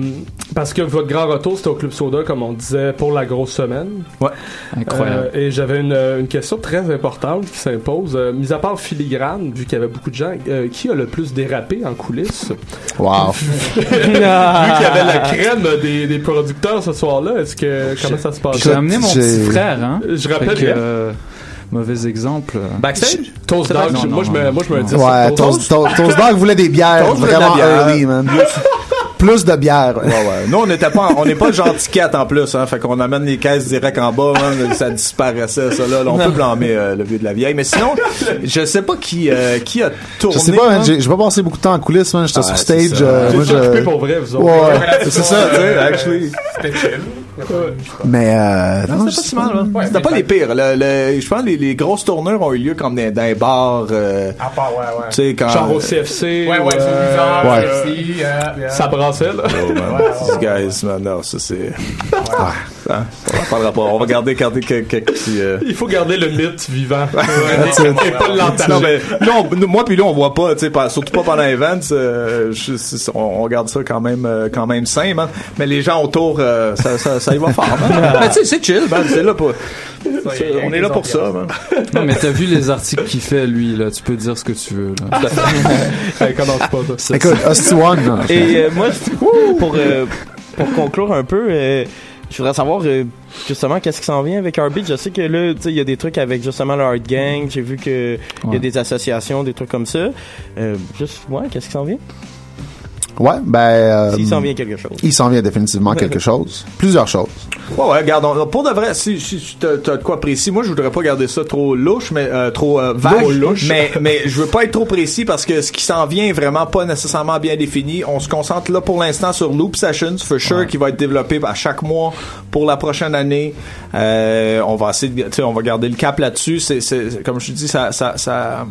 G: parce que votre grand retour, c'était au Club Soda, comme on disait, pour la grosse semaine.
F: Ouais.
D: Incroyable.
G: Euh, et j'avais une, une question très importante qui s'impose. Euh, mis à part Filigrane, vu qu'il y avait beaucoup de gens, euh, qui a le plus dérapé en coulisses?
Q: wow [laughs]
G: vu qu'il y avait la crème des, des producteurs ce soir-là, est-ce que comment ça se passe?
D: J'ai amené mon petit frère, hein.
G: Je rappelle
D: que, euh, mauvais exemple.
F: Backstage?
G: Toast Dog,
D: Non, non,
G: moi, je me, moi je me dis
Q: ouais. Toast Toast- Toast Dog voulait des bières vraiment
F: bière.
Q: early man plus de bière
F: Ouais, ouais. Nous, on n'était pas, on n'est pas le genre ticket en plus, hein. Fait qu'on amène les caisses direct en bas, hein, ça disparaissait, ça, là. Là, on peut blâmer euh, le vieux de la vieille. Mais sinon, je sais pas qui, euh, qui a tourné.
Q: je sais pas
F: hein.
Q: j'ai j'ai pas passé beaucoup de temps en coulisses man j'étais
F: Ah,
Q: sur stage euh, moi je
G: pour vrai, vous
Q: ouais, c'est ça tu sais
F: actually.
G: C'était chill.
Q: Mais euh,
F: Non,
Q: non,
F: c'était pas
Q: je-
F: si mal, là.
G: Ouais,
F: C'était pas les pires. Le- le- je pense que les, les grosses tournures ont eu lieu comme dans, dans les bars. euh,
O: À part, ouais, ouais.
F: tu sais, quand.
G: Genre au CFC.
O: Ouais, ouais,
G: ou,
O: c'est
G: euh,
Q: ouais.
O: c'est yeah, yeah.
G: Ça brassait, là.
F: Oh, man. These guys, man, non, ça c'est. Ah, hein, on en parlera pas. On va garder, garder quelques, petits. euh,
G: Il faut garder le mythe vivant. Et, pas.
F: Non, mais là, moi puis lui, on voit pas, tu sais, surtout pas pendant euh, je- c'est- on, on garde ça quand même, euh, quand même sain, man. Mais les gens autour, euh, ça, ça, ça y va fort, man. [laughs] mais tu sais, c'est chill, man. C'est là pour. on est là pour ça, man.
D: Non, mais t'as vu les articles qu'il fait, lui, là. Tu peux dire ce que tu veux, là.
G: Hey, [laughs] commence pas, ça.
D: Ça,
Q: Écoute, Hosty One.
E: Et euh, moi, pour, euh, pour conclure un peu, euh, je voudrais savoir euh, justement qu'est-ce qui s'en vient avec Heartbeat. Je sais que là, tu sais, il y a des trucs avec justement le Hard Gang. J'ai vu que il y
D: Ouais.
E: a des associations, des trucs comme ça. Euh, juste, ouais, qu'est-ce qui s'en vient?
Q: Ouais, ben. euh,
E: S'il s'en vient quelque chose.
Q: Il s'en vient définitivement [laughs] quelque chose. Plusieurs choses.
F: Ouais, ouais, regarde, on- pour de vrai, si, si, t'as t'as de quoi précis, moi je voudrais pas garder ça trop louche, mais euh, trop euh, vague.
G: Trop louche.
F: Mais, mais je veux pas être trop précis parce que ce qui s'en vient est vraiment pas nécessairement bien défini. On se concentre là pour l'instant sur Loop Sessions, for sure, qui va être développé à chaque mois pour la prochaine année. Euh, on va essayer, de- tu sais, on va garder le cap là-dessus. C'est- comme je te dis, ça, ça, ça,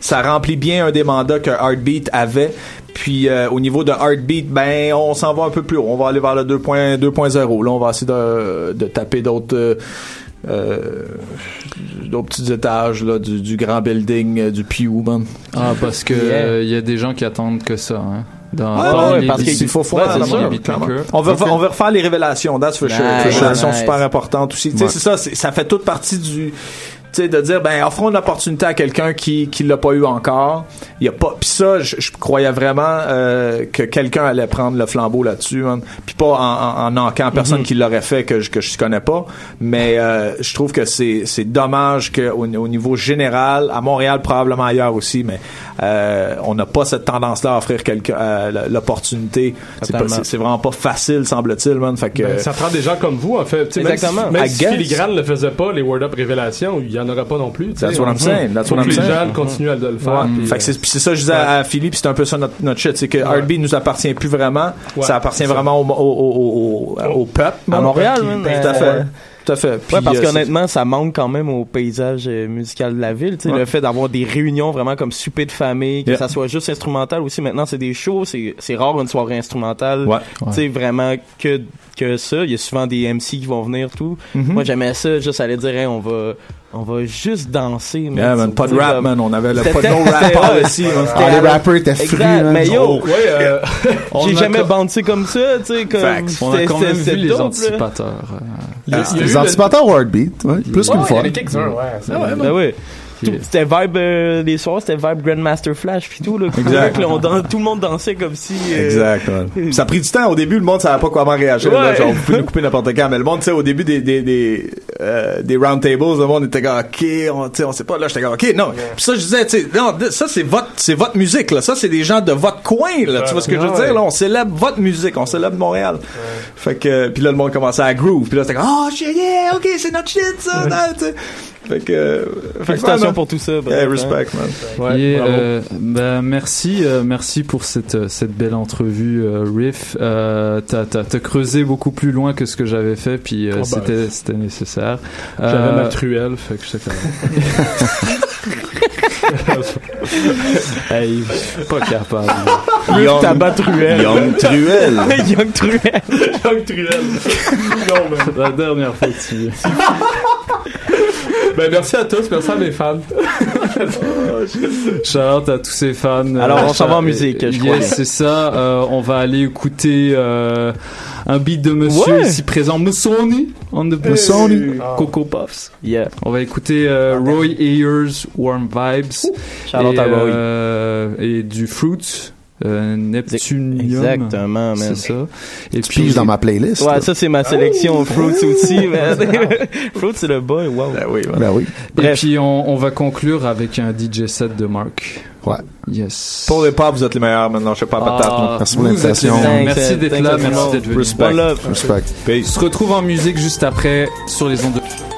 F: ça remplit bien un des mandats que Heartbeat avait. Puis euh, au niveau de Heartbeat, ben on s'en va un peu plus haut. On va aller vers le 2.0. 2.0. Là, on va essayer de, de taper d'autres euh, euh, d'autres petits étages là, du, du grand building euh, du Pew, man.
D: Ah, parce que
E: Yeah.
D: euh, il y a des gens qui attendent que ça, hein. Dans,
F: Ouais,
D: dans
F: ouais,
D: les
F: parce qu'il faut faire clairement. On va,
D: Ok.
F: on va refaire les révélations, that's for sure.
E: Nice,
F: Les révélations
E: nice.
F: super importantes aussi. Tu sais,
Q: Ouais.
F: c'est ça, ça fait toute partie du, sais, de dire, ben, offrons une opportunité à quelqu'un qui, qui l'a pas eu encore. Il y a pas, pis ça, je, croyais vraiment, euh, que quelqu'un allait prendre le flambeau là-dessus, man. Puis pas en, en, en enquant personne qui l'aurait fait que je, que je connais pas. Mais, euh, je trouve que c'est, c'est dommage que au, au niveau général, à Montréal, probablement ailleurs aussi, mais, euh, on n'a pas cette tendance-là à offrir quelqu'un, euh, l'opportunité. C'est vraiment pas facile, semble-t-il, man. Fait que,
G: Ben, ça prend des gens comme vous, en fait. Tu sais,
E: Exactement.
G: Même si, même si. Filigrane ne le faisait pas, les Word Up Révélations, il y en aura pas non plus.
F: That's what I'm saying. That's what
G: les
F: saying.
G: gens continuent à le faire.
F: Fait que c'est, ça que je disais à Philippe, c'est un peu ça notre, shit, c'est que Heartbeat nous appartient plus vraiment, ça appartient vraiment au, peuple.
E: À. Montréal,
F: Tout à
E: euh,
F: fait. Tout à fait. Puis,
E: ouais, parce
F: euh,
E: qu'honnêtement, ça manque quand même au paysage euh, musical de la ville.
F: Ouais.
E: Le fait d'avoir des réunions vraiment comme souper de famille, que
F: Yeah.
E: ça soit juste instrumental aussi. Maintenant, c'est des shows, c'est rare une soirée instrumentale.
F: Ouais.
E: Tu sais, vraiment que, que ça. Il y a souvent des MC qui vont venir, tout.
F: Mhm.
E: Moi, j'aimais ça, juste aller dire, Hey, on va, on va juste danser. man.
F: Yeah, man, pas de rap, man. On avait le
E: C'était-
F: pas de no rap
E: c'était-
Q: Ah, les rappers étaient frus, man.
E: mais yo,
F: Oh, ouais, euh, [laughs]
E: j'ai jamais bouncé comme ça, tu sais, comme.
F: Facts.
D: On a quand même vu les anticipateurs. euh,
Q: Ah, les
G: eu le-
Q: anticipateurs au Heartbeat, ouais, plus
O: Ouais,
Q: qu'une
O: il y
Q: fois.
O: en a quelques-uns, ouais. ça-
E: Ben oui. Tout- C'était vibe euh, les soirs, c'était vibe Grandmaster Flash puis tout là.
F: Exact.
E: Là, on tout le monde dansait comme si. euh,
F: Exact, man. [laughs] Ça a pris du temps. Au début, le monde savait pas comment réagir. là.
E: Ouais.
F: genre, vous pouvez nous couper n'importe quand. Mais le monde, tu sais, au début des, des, des, euh, des round tables, le monde était comme, OK, on, tu sais, on sait pas. Là, j'étais comme, OK, non. Puis ça, je disais, tu sais, non, ça, c'est votre, c'est votre musique, là. Ça, c'est des gens de votre coin, là. Tu vois ce que je veux
G: Ouais.
F: dire, là? On célèbre votre musique. On célèbre Montréal. Fait que, puis là, le monde commençait à groove. Puis là, c'était comme, oh, shit, yeah, OK, c'est notre shit, ça. Sais. Fait que, euh, fait que,
E: Félicitations
F: ouais,
E: pour tout ça. Bref, hein.
F: respect, man.
G: Ouais,
D: Et,
G: bravo.
D: euh, ben, merci, euh, merci pour cette, cette belle entrevue, euh, Riff. Euh, t'as, creusé beaucoup plus loin que ce que j'avais fait, puis euh,
G: Oh, ben.
D: c'était, c'était nécessaire.
G: J'avais
D: Euh,
G: ma truelle, fait que j'étais comme... [laughs]
D: hey, pas capable.
E: Young Tabac Truelle. [laughs]
F: Young Truelle.
E: Young Truelle.
G: Young [laughs] truelle. non, mais...
D: La dernière fois que tu viens.
G: Ben, merci à tous, merci à mes fans. [laughs]
D: Shout à tous ces fans.
E: Alors, on s'en va en musique, je
D: yes,
E: crois
D: c'est ça. Euh, on va aller écouter euh, un beat de monsieur
E: Ouais.
D: ici présent, Musoni, on the
Q: Musoni.
D: Coco Puffs.
E: Yeah.
D: On va écouter euh, Roy Ayers, Warm Vibes. Et,
E: à Roy.
D: euh, et du Fruit. Euh, Neptunium.
E: Exactement, man.
D: C'est ça. Et
Q: Tu piges dans ma playlist.
E: Ouais,
Q: là.
E: ça c'est ma sélection Fruits [laughs] aussi, man. Fruits [laughs] c'est le boy, wow.
F: Ben oui, man.
Q: Ben oui.
D: Et
E: Bref.
D: puis on, on va conclure avec un DJ set de Mark.
Q: Ouais.
D: Yes.
F: Pour les pop, vous êtes les meilleurs, maintenant. Je sais pas, patate.
D: Ah,
Q: Merci pour l'invitation.
D: Merci d'être là, merci d'être venu.
F: Respect.
Q: Respect.
D: On
F: Peace.
D: se retrouve en musique juste après sur les ondes de...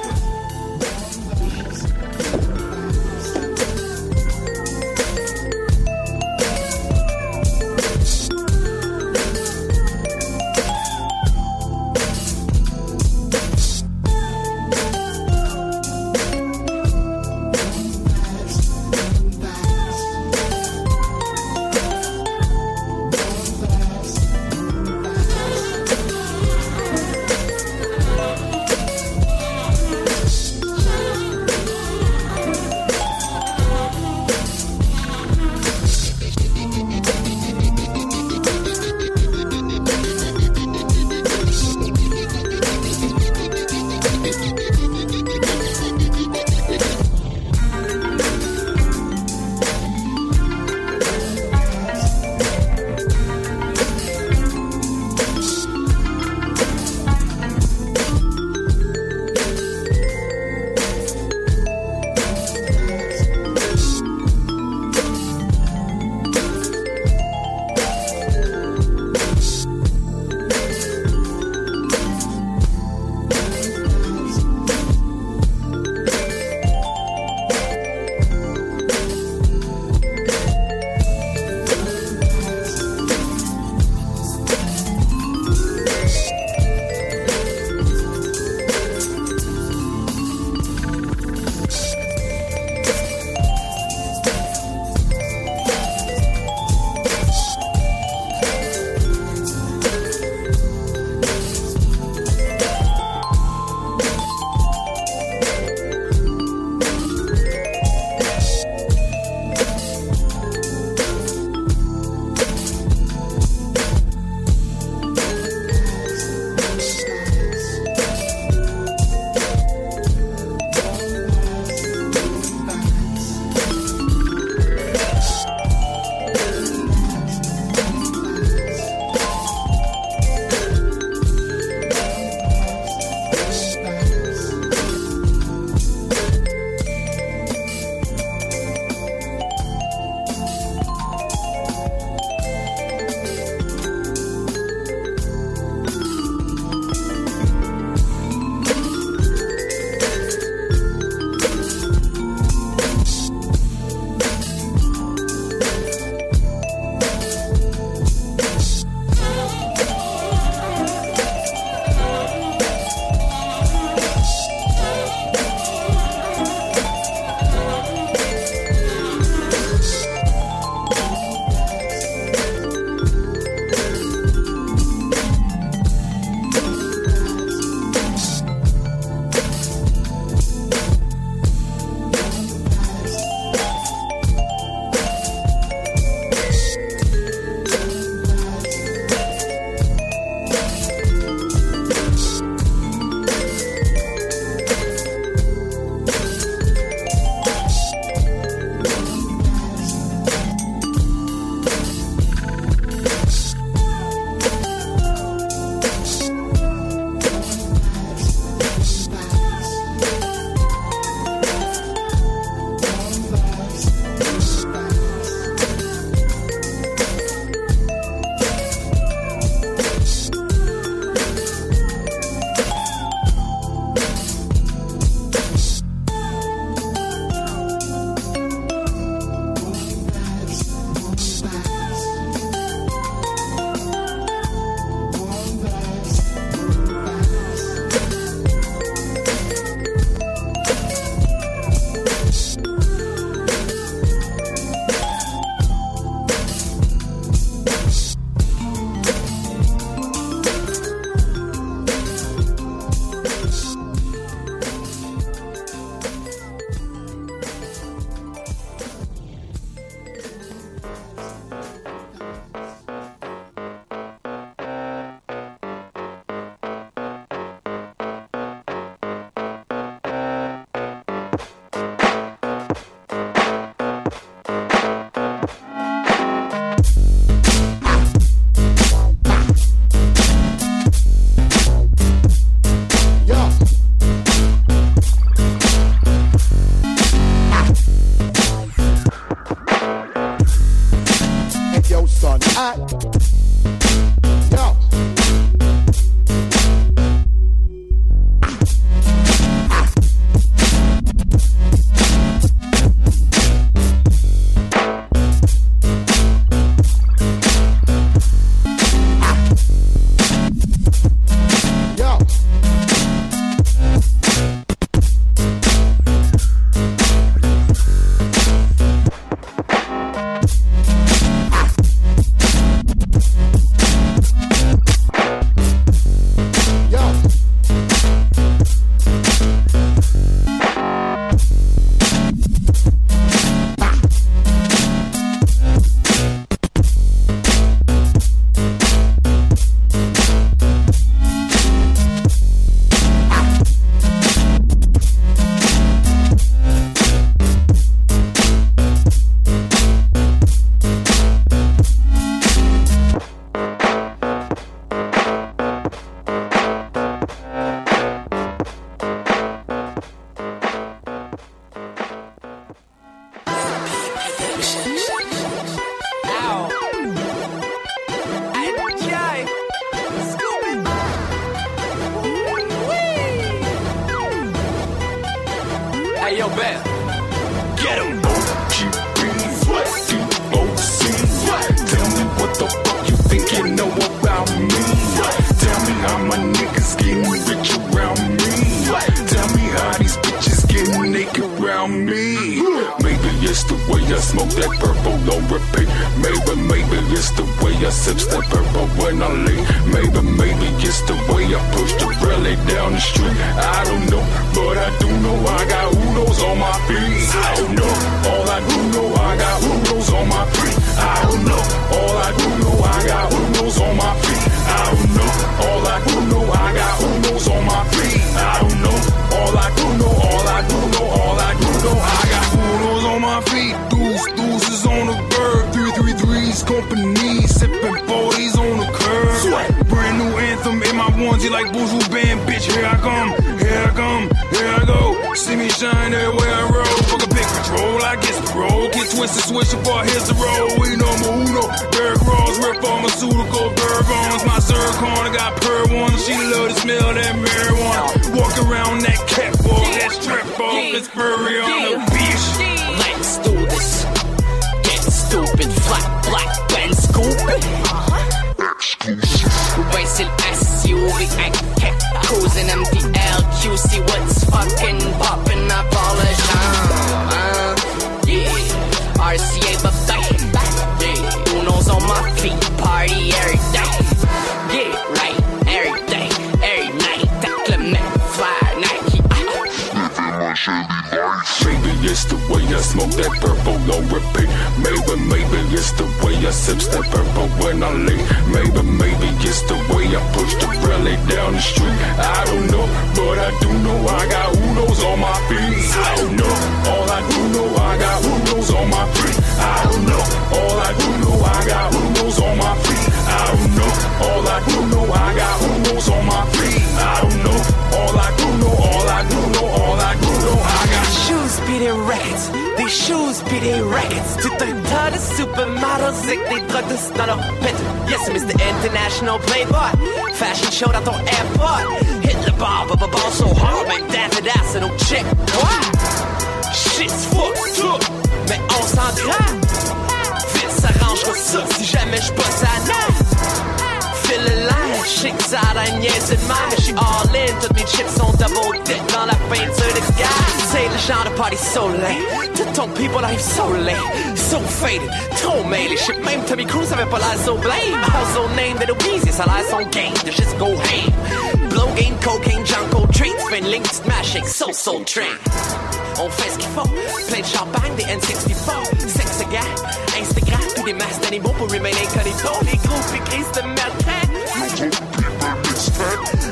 R: on the beach.
S: Let's do this. Get stupid, flat black Ben scoop. Ouais, c'est le SUV, hey, cruising MDL, see what's fucking popping up all the time. Uh, yeah, RCA, but yeah, Uno's on my feet, party every day. Yeah, right, every day, every night. That Clement, fly, Nike.
R: Maybe it's the way I smoke that purple on repeat. Maybe, maybe it's the way I sip that purple when I leave. Maybe, maybe it's the way I push the rally down the street. I don't know, but I do know I got Unos on my feet. I don't know, all I do know I got Unos on my feet. I don't know, all I do know I got Unos on my feet. I don't know, all I do know I got Unos on my feet. I don't know, all I do know, all I do know,
S: shoes be des records, des shoes be des records. Tout un tas de supermodels avec des drugs dans leur pète. Yes, Mr. International Playboy. Fashion show dans ton airport. Hit the bar, but ball so hard, make that it ass and no check. What? Shit's fucked up, mais on s'en grave. Vite s'arrangera ça si jamais je bosse à neuf. Feel the line, shit ça a niaise de mal, mais j'suis all in. Toutes mes chips sont double dip dans la peinture de gars. C'est le genre de party so. Tout ton people arrive so lame, so faded, trop mêlé. Shit, même Tommy Cruise avait pas l'air so blame. Also name that Weezy, ça l'air son game de just go ham. Blow game, cocaine, jungle treats, fin link, smashing, so so train. On fait ce qu'il faut, plein de champagne, des N64, sexe gars, Instagram, puis des masses d'animaux pour remain incognito. Les groupes écrits de merde,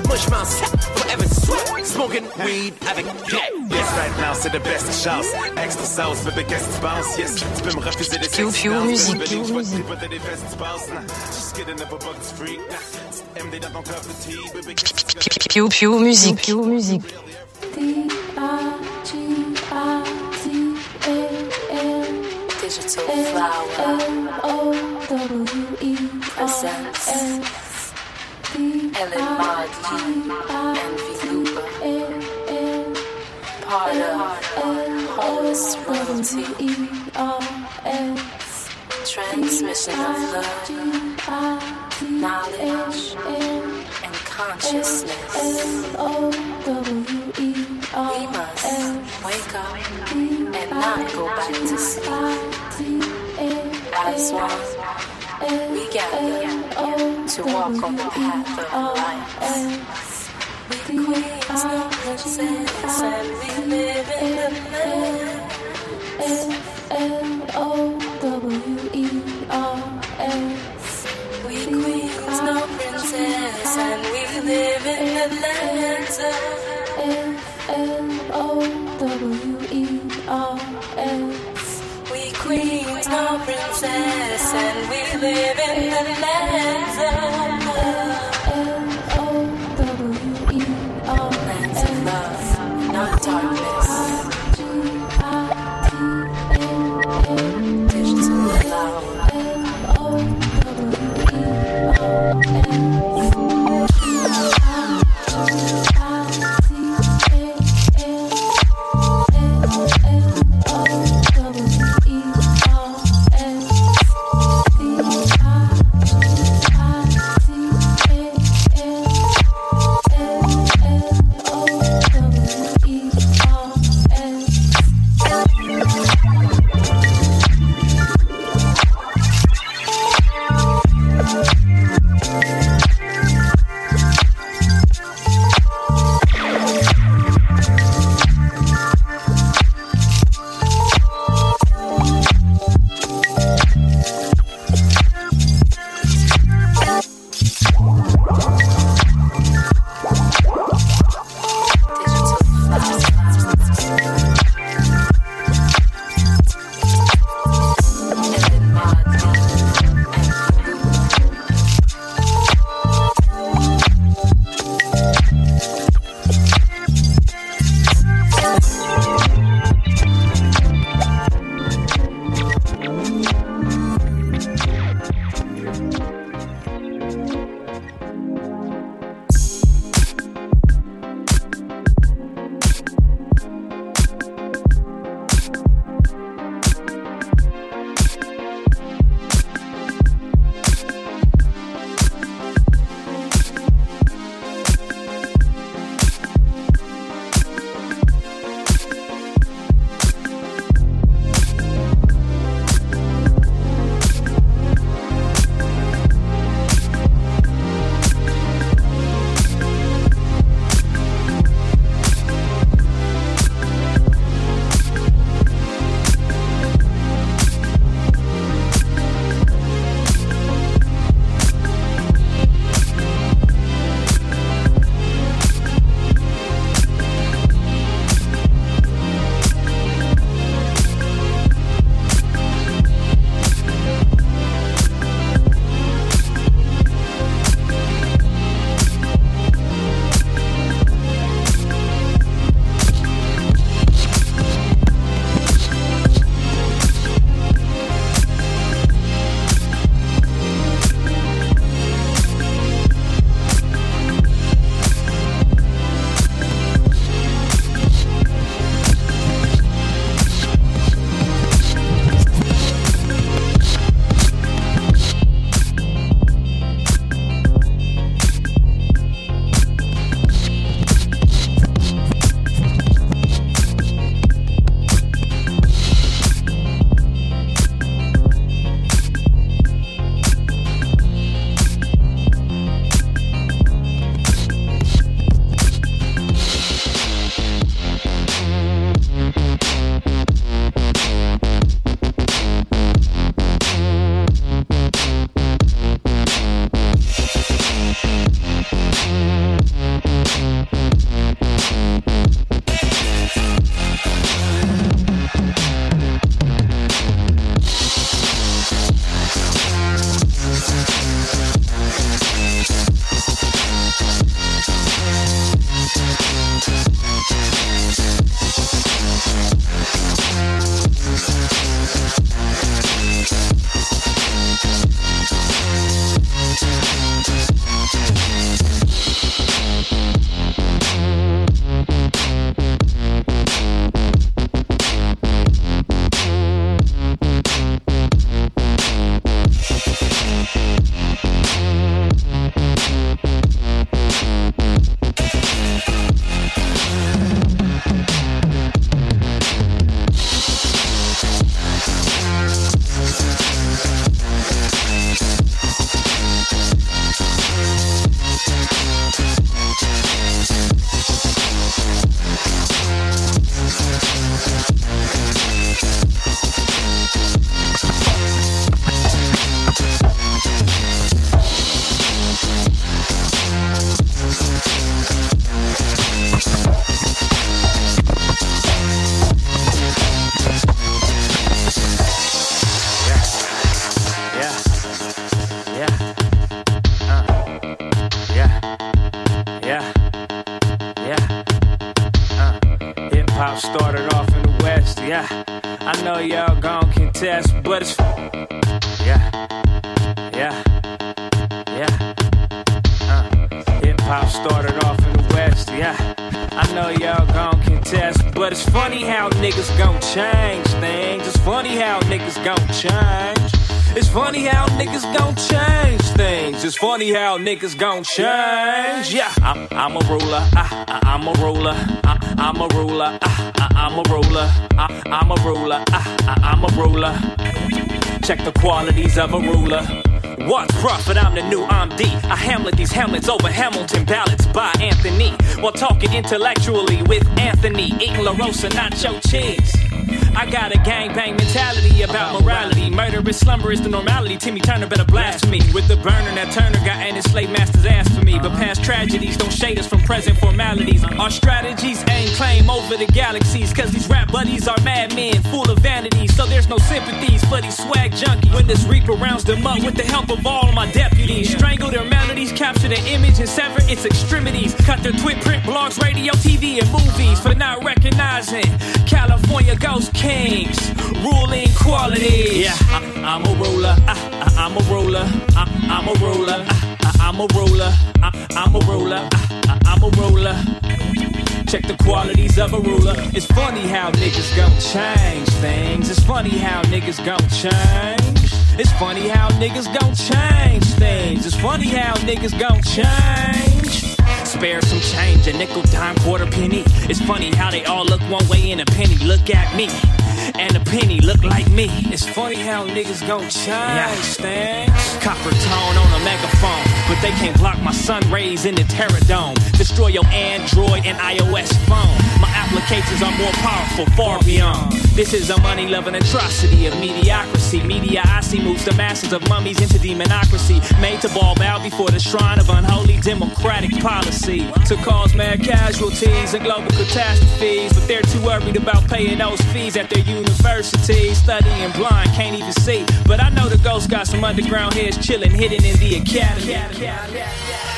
S: moi je m'en sers, forever sweat, smoking weed avec Jack.
T: Yes, right now, c'est the best chance. Extra sauce, bébé, qu'est-ce que tu penses? Yes, tu peux me refuser des
U: Pew, pew, musique, pew, musique.
T: Peut-être des festivals, nah. Just kidding, never bug this freak, nah. MD dans ton cup de tea, bébé, qu'est-ce que
U: Pew Pew musique.
C: Digital flower presents Ellen Modley and Viluba, part of homeless transmission of love, knowledge, and consciousness. We must wake up and not go back to sleep. As one, we gather to walk on the path of life. We queens, no princess, and we live in the land. We queens, no princess, and we live in the lands We queens, no princess, and we live in the lands of Lands
V: niggas gon' change. Yeah, I'm, I'm a ruler. I, I, I'm a ruler. I, I'm a ruler. I, I, I'm a ruler. I, I'm a ruler. I, I, I'm a ruler. Check the qualities of a ruler. What's profit? I'm the new MD. I hamlet these hamlets over Hamilton ballads by Anthony. While talking intellectually with Anthony, eating La Rosa nacho cheese. I got a gangbang mentality about morality. Murder is slumber is the normality. Timmy Turner better blasphemy. With the burner that Turner got and his slave master's ass for me. But uh-huh. past tragedies don't shade us from present formalities. Uh-huh. Our strategies aim claim over the galaxies. Cause these rap buddies are madmen, full of vanity. So there's no sympathies for these swag junkies. When this reaper rounds them up with the help of all my deputies. Strangle their melodies, capture their image and sever its extremities. Cut their twit print blogs, radio, TV, and movies for not recognizing California Ghost Kings. Ruling quality. Yeah, I, I'm a ruler. I, I'm a ruler. I, I'm a ruler. I, I'm a ruler. I, I'm a ruler. I, I'm a ruler. Check the qualities of a ruler. It's funny how niggas gon' change things. It's funny how niggas gon' change. It's funny how niggas gon' change things. It's funny how niggas gon' change. Spare some change, a nickel, dime, quarter penny. It's funny how they all look one way and a penny look at me. And a penny look like me. It's funny how niggas gon' change things. Copper tone on a megaphone, but they can't block my sun rays in the terror dome. Destroy your Android and iOS phone. My applications are more powerful, far beyond. This is a money loving atrocity of mediocrity. Media I see moves the masses of mummies into demonocracy. Made to ball bow before the shrine of unholy democratic policy. To cause mad casualties and global catastrophes. But they're too worried about paying those fees at their universities. Studying blind, can't even see. But I know the ghost got some underground heads chilling, hidden in the academy.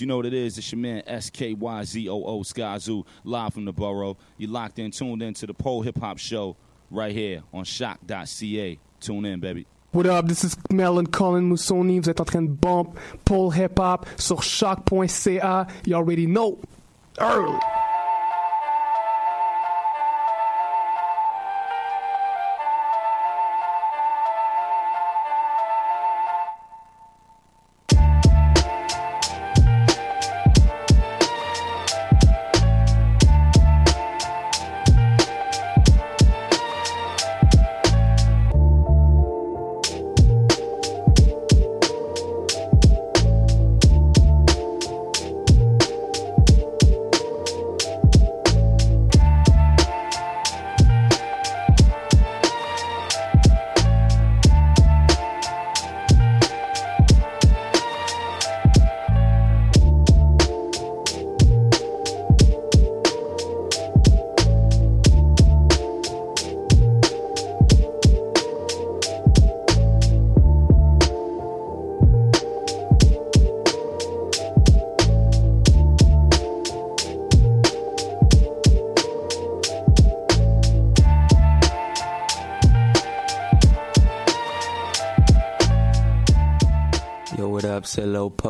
W: You know what it is. It's your man S-K-Y-Z-O-O Skyzoo, live from the borough. You're locked in, tuned in to the Pole Hip Hop Show right here on shock.ca. Tune in, baby.
O: What up, this is Melon Colin Musoni. Vous êtes en train de bump Pole Hip Hop sur shock.ca. You already know. Early.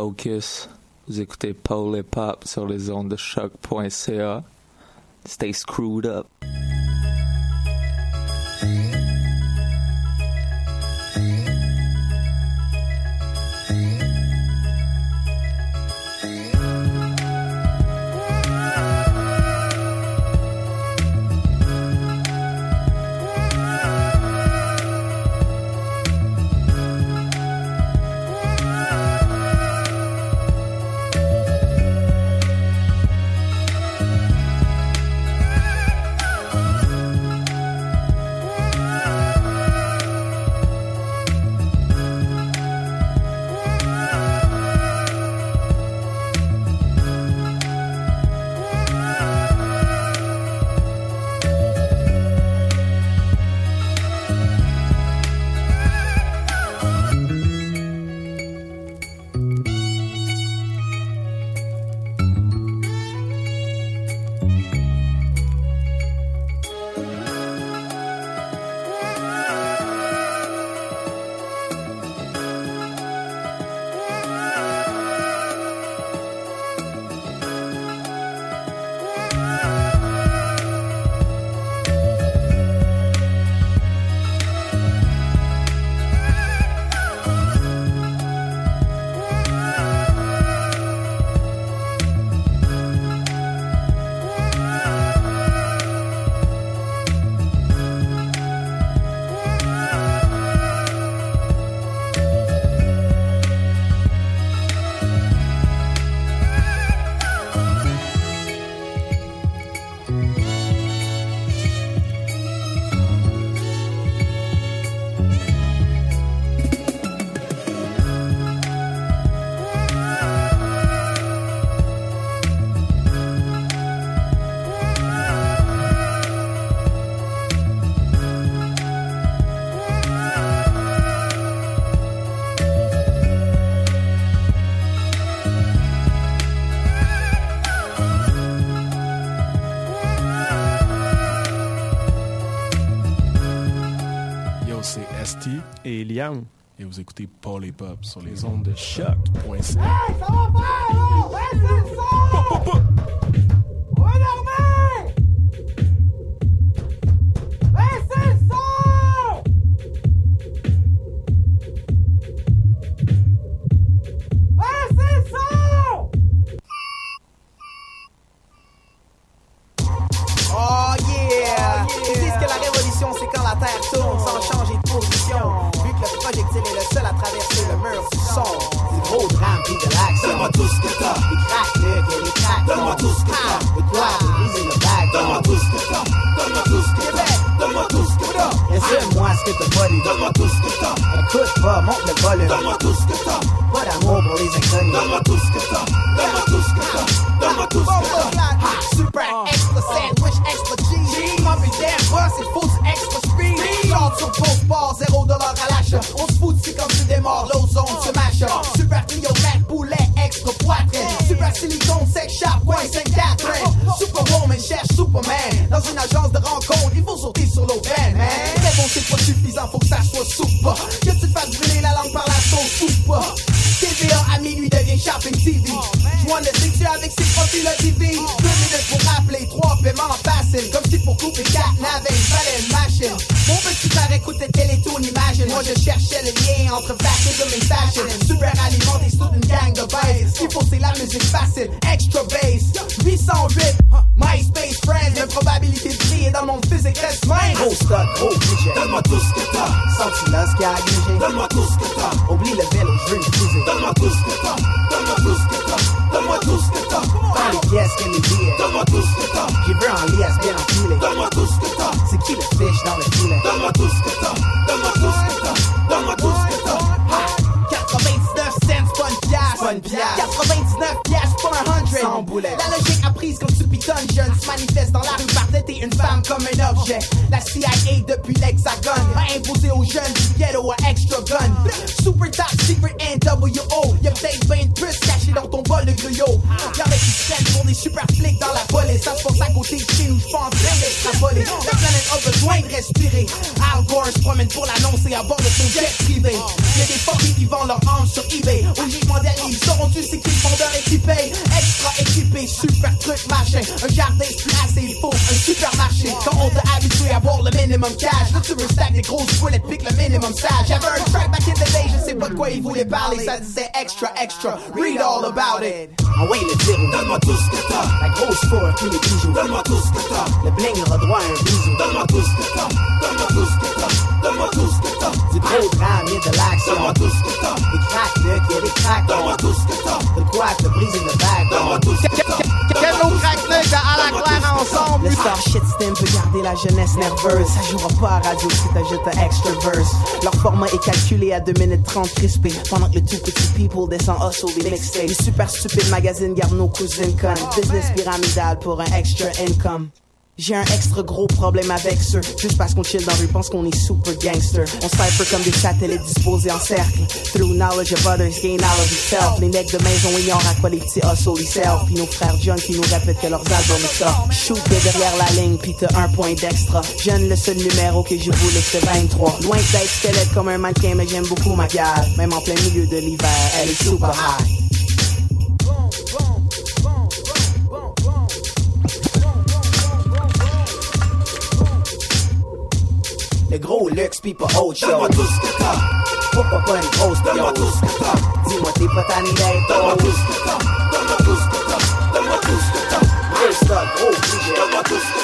X: Focus. Vous écoutez Paul et Pop sur les ondes de choc.ca. Stay screwed up.
Y: Up up sur les ondes de choc.ca. Ha! extra. Read all about it. jeunesse nerveuse, ça jouera pas à radio si t'ajoutes un extra verse. Leur format est calculé à 2 minutes 30 crispé, pendant que le tout petit people descend hustle des mixtapes. Les super stupides magazines gardent nos cousines connes. Business pyramidal pour un extra income. J'ai un extra gros problème avec ceux Juste parce qu'on chill dans rue, pense qu'on est super gangster On cypher comme des satellites disposés en cercle Through knowledge of others, gain knowledge of self Les mecs de maison ignorent à quoi les petits hustle ils servent Puis nos frères junk qui nous répètent que leurs albums sortent shoot de derrière la ligne, pis t'as un point d'extra. Jeune, le seul numéro que je voulais, c'est 23. Loin d'être squelette comme un mannequin, mais j'aime beaucoup ma bière. Même en plein milieu de l'hiver, elle est super high. Le gros luxe pis pas autre chose. Donne-moi tout ce que t'as. Faut pas pas une grosse Donne-moi tout ce que t'as. Dis-moi t'es pas tanné d'être Donne-moi tout ce que t'as.
Z: tous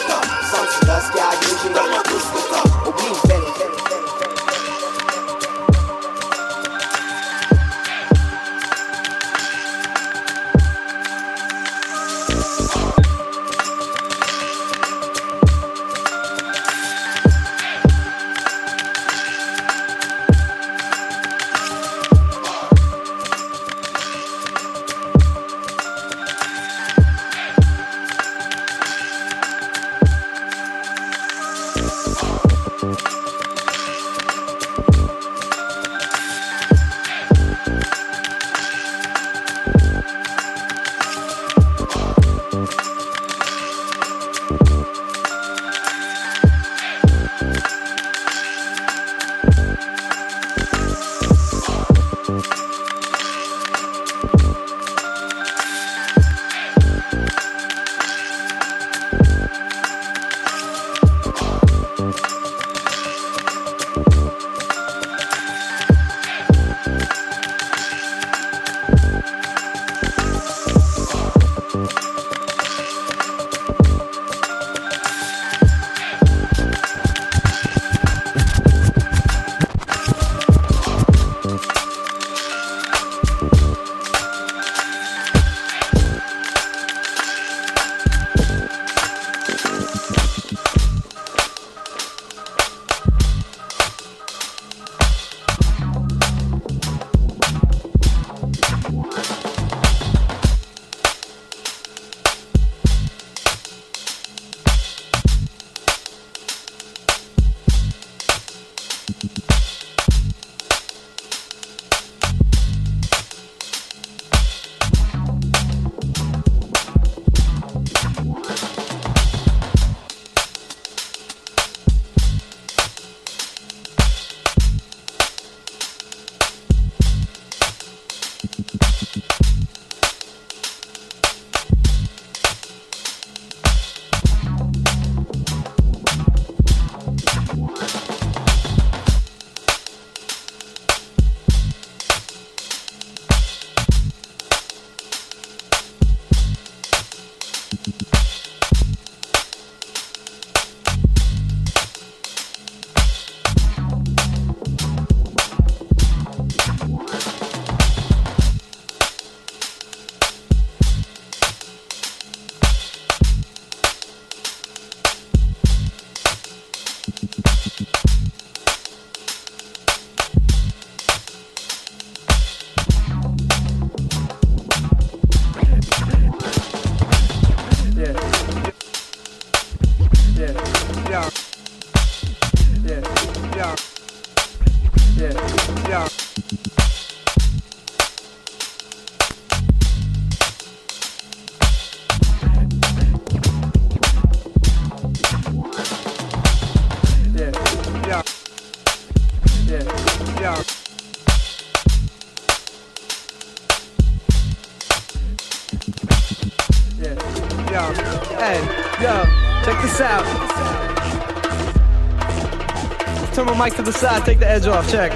Z: mic to the side, take the edge off, check.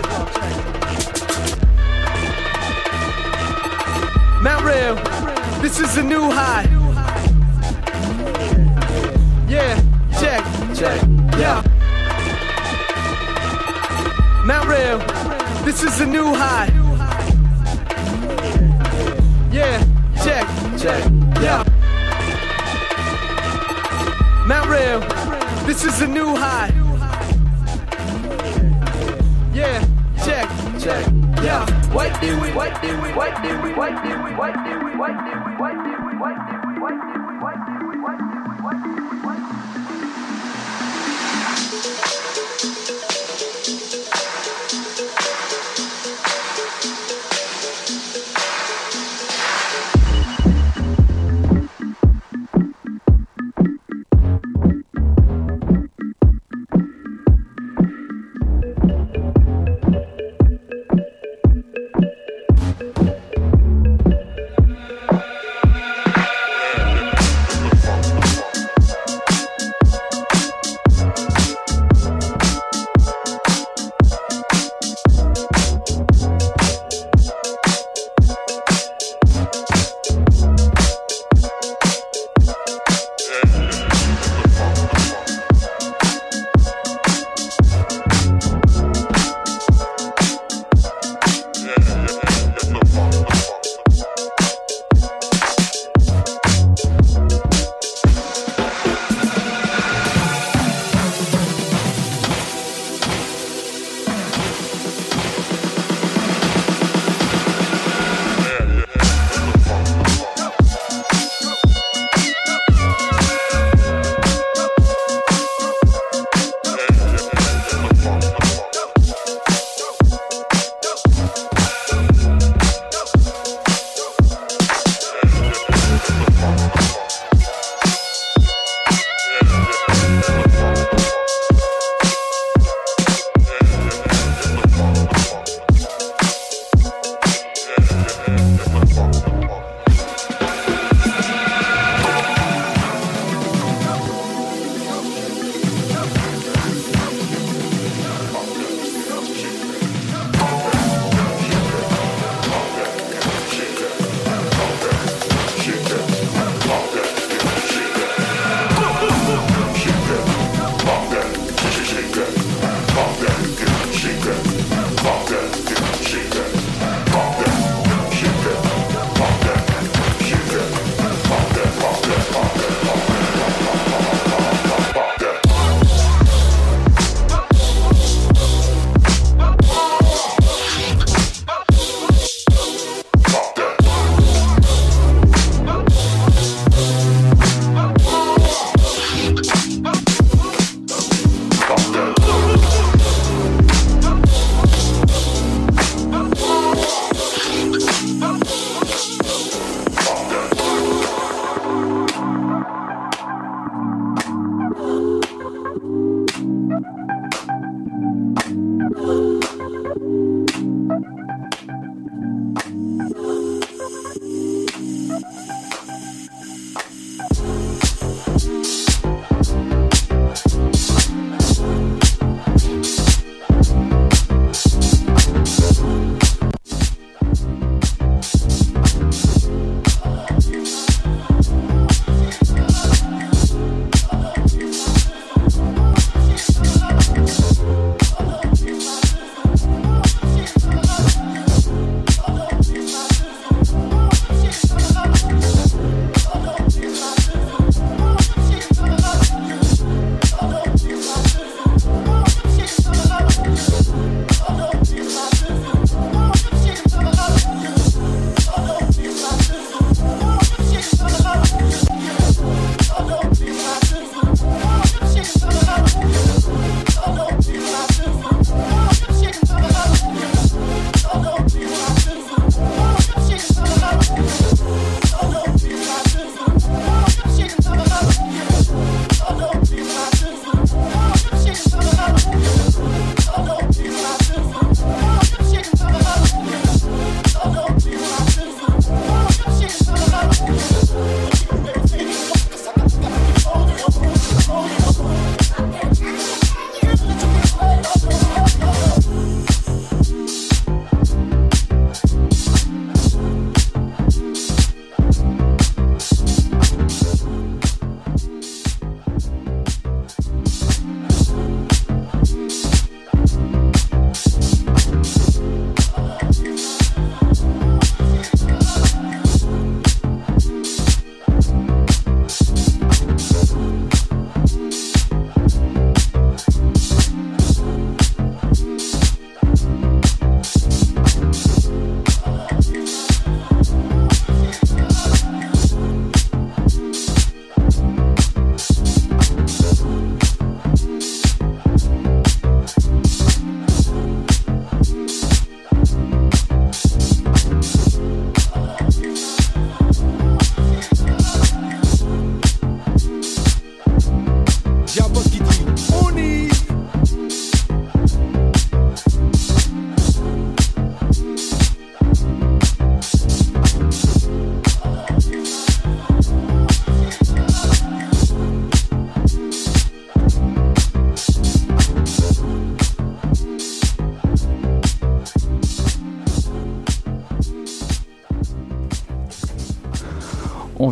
Z: Mount Real, this is a new high. Yeah, check, check, yeah. Mount Real, this is a new high. Yeah, check, check, yeah. Mount Real, this is a new high. What do we, what do we, what do we, what we, what we, what we,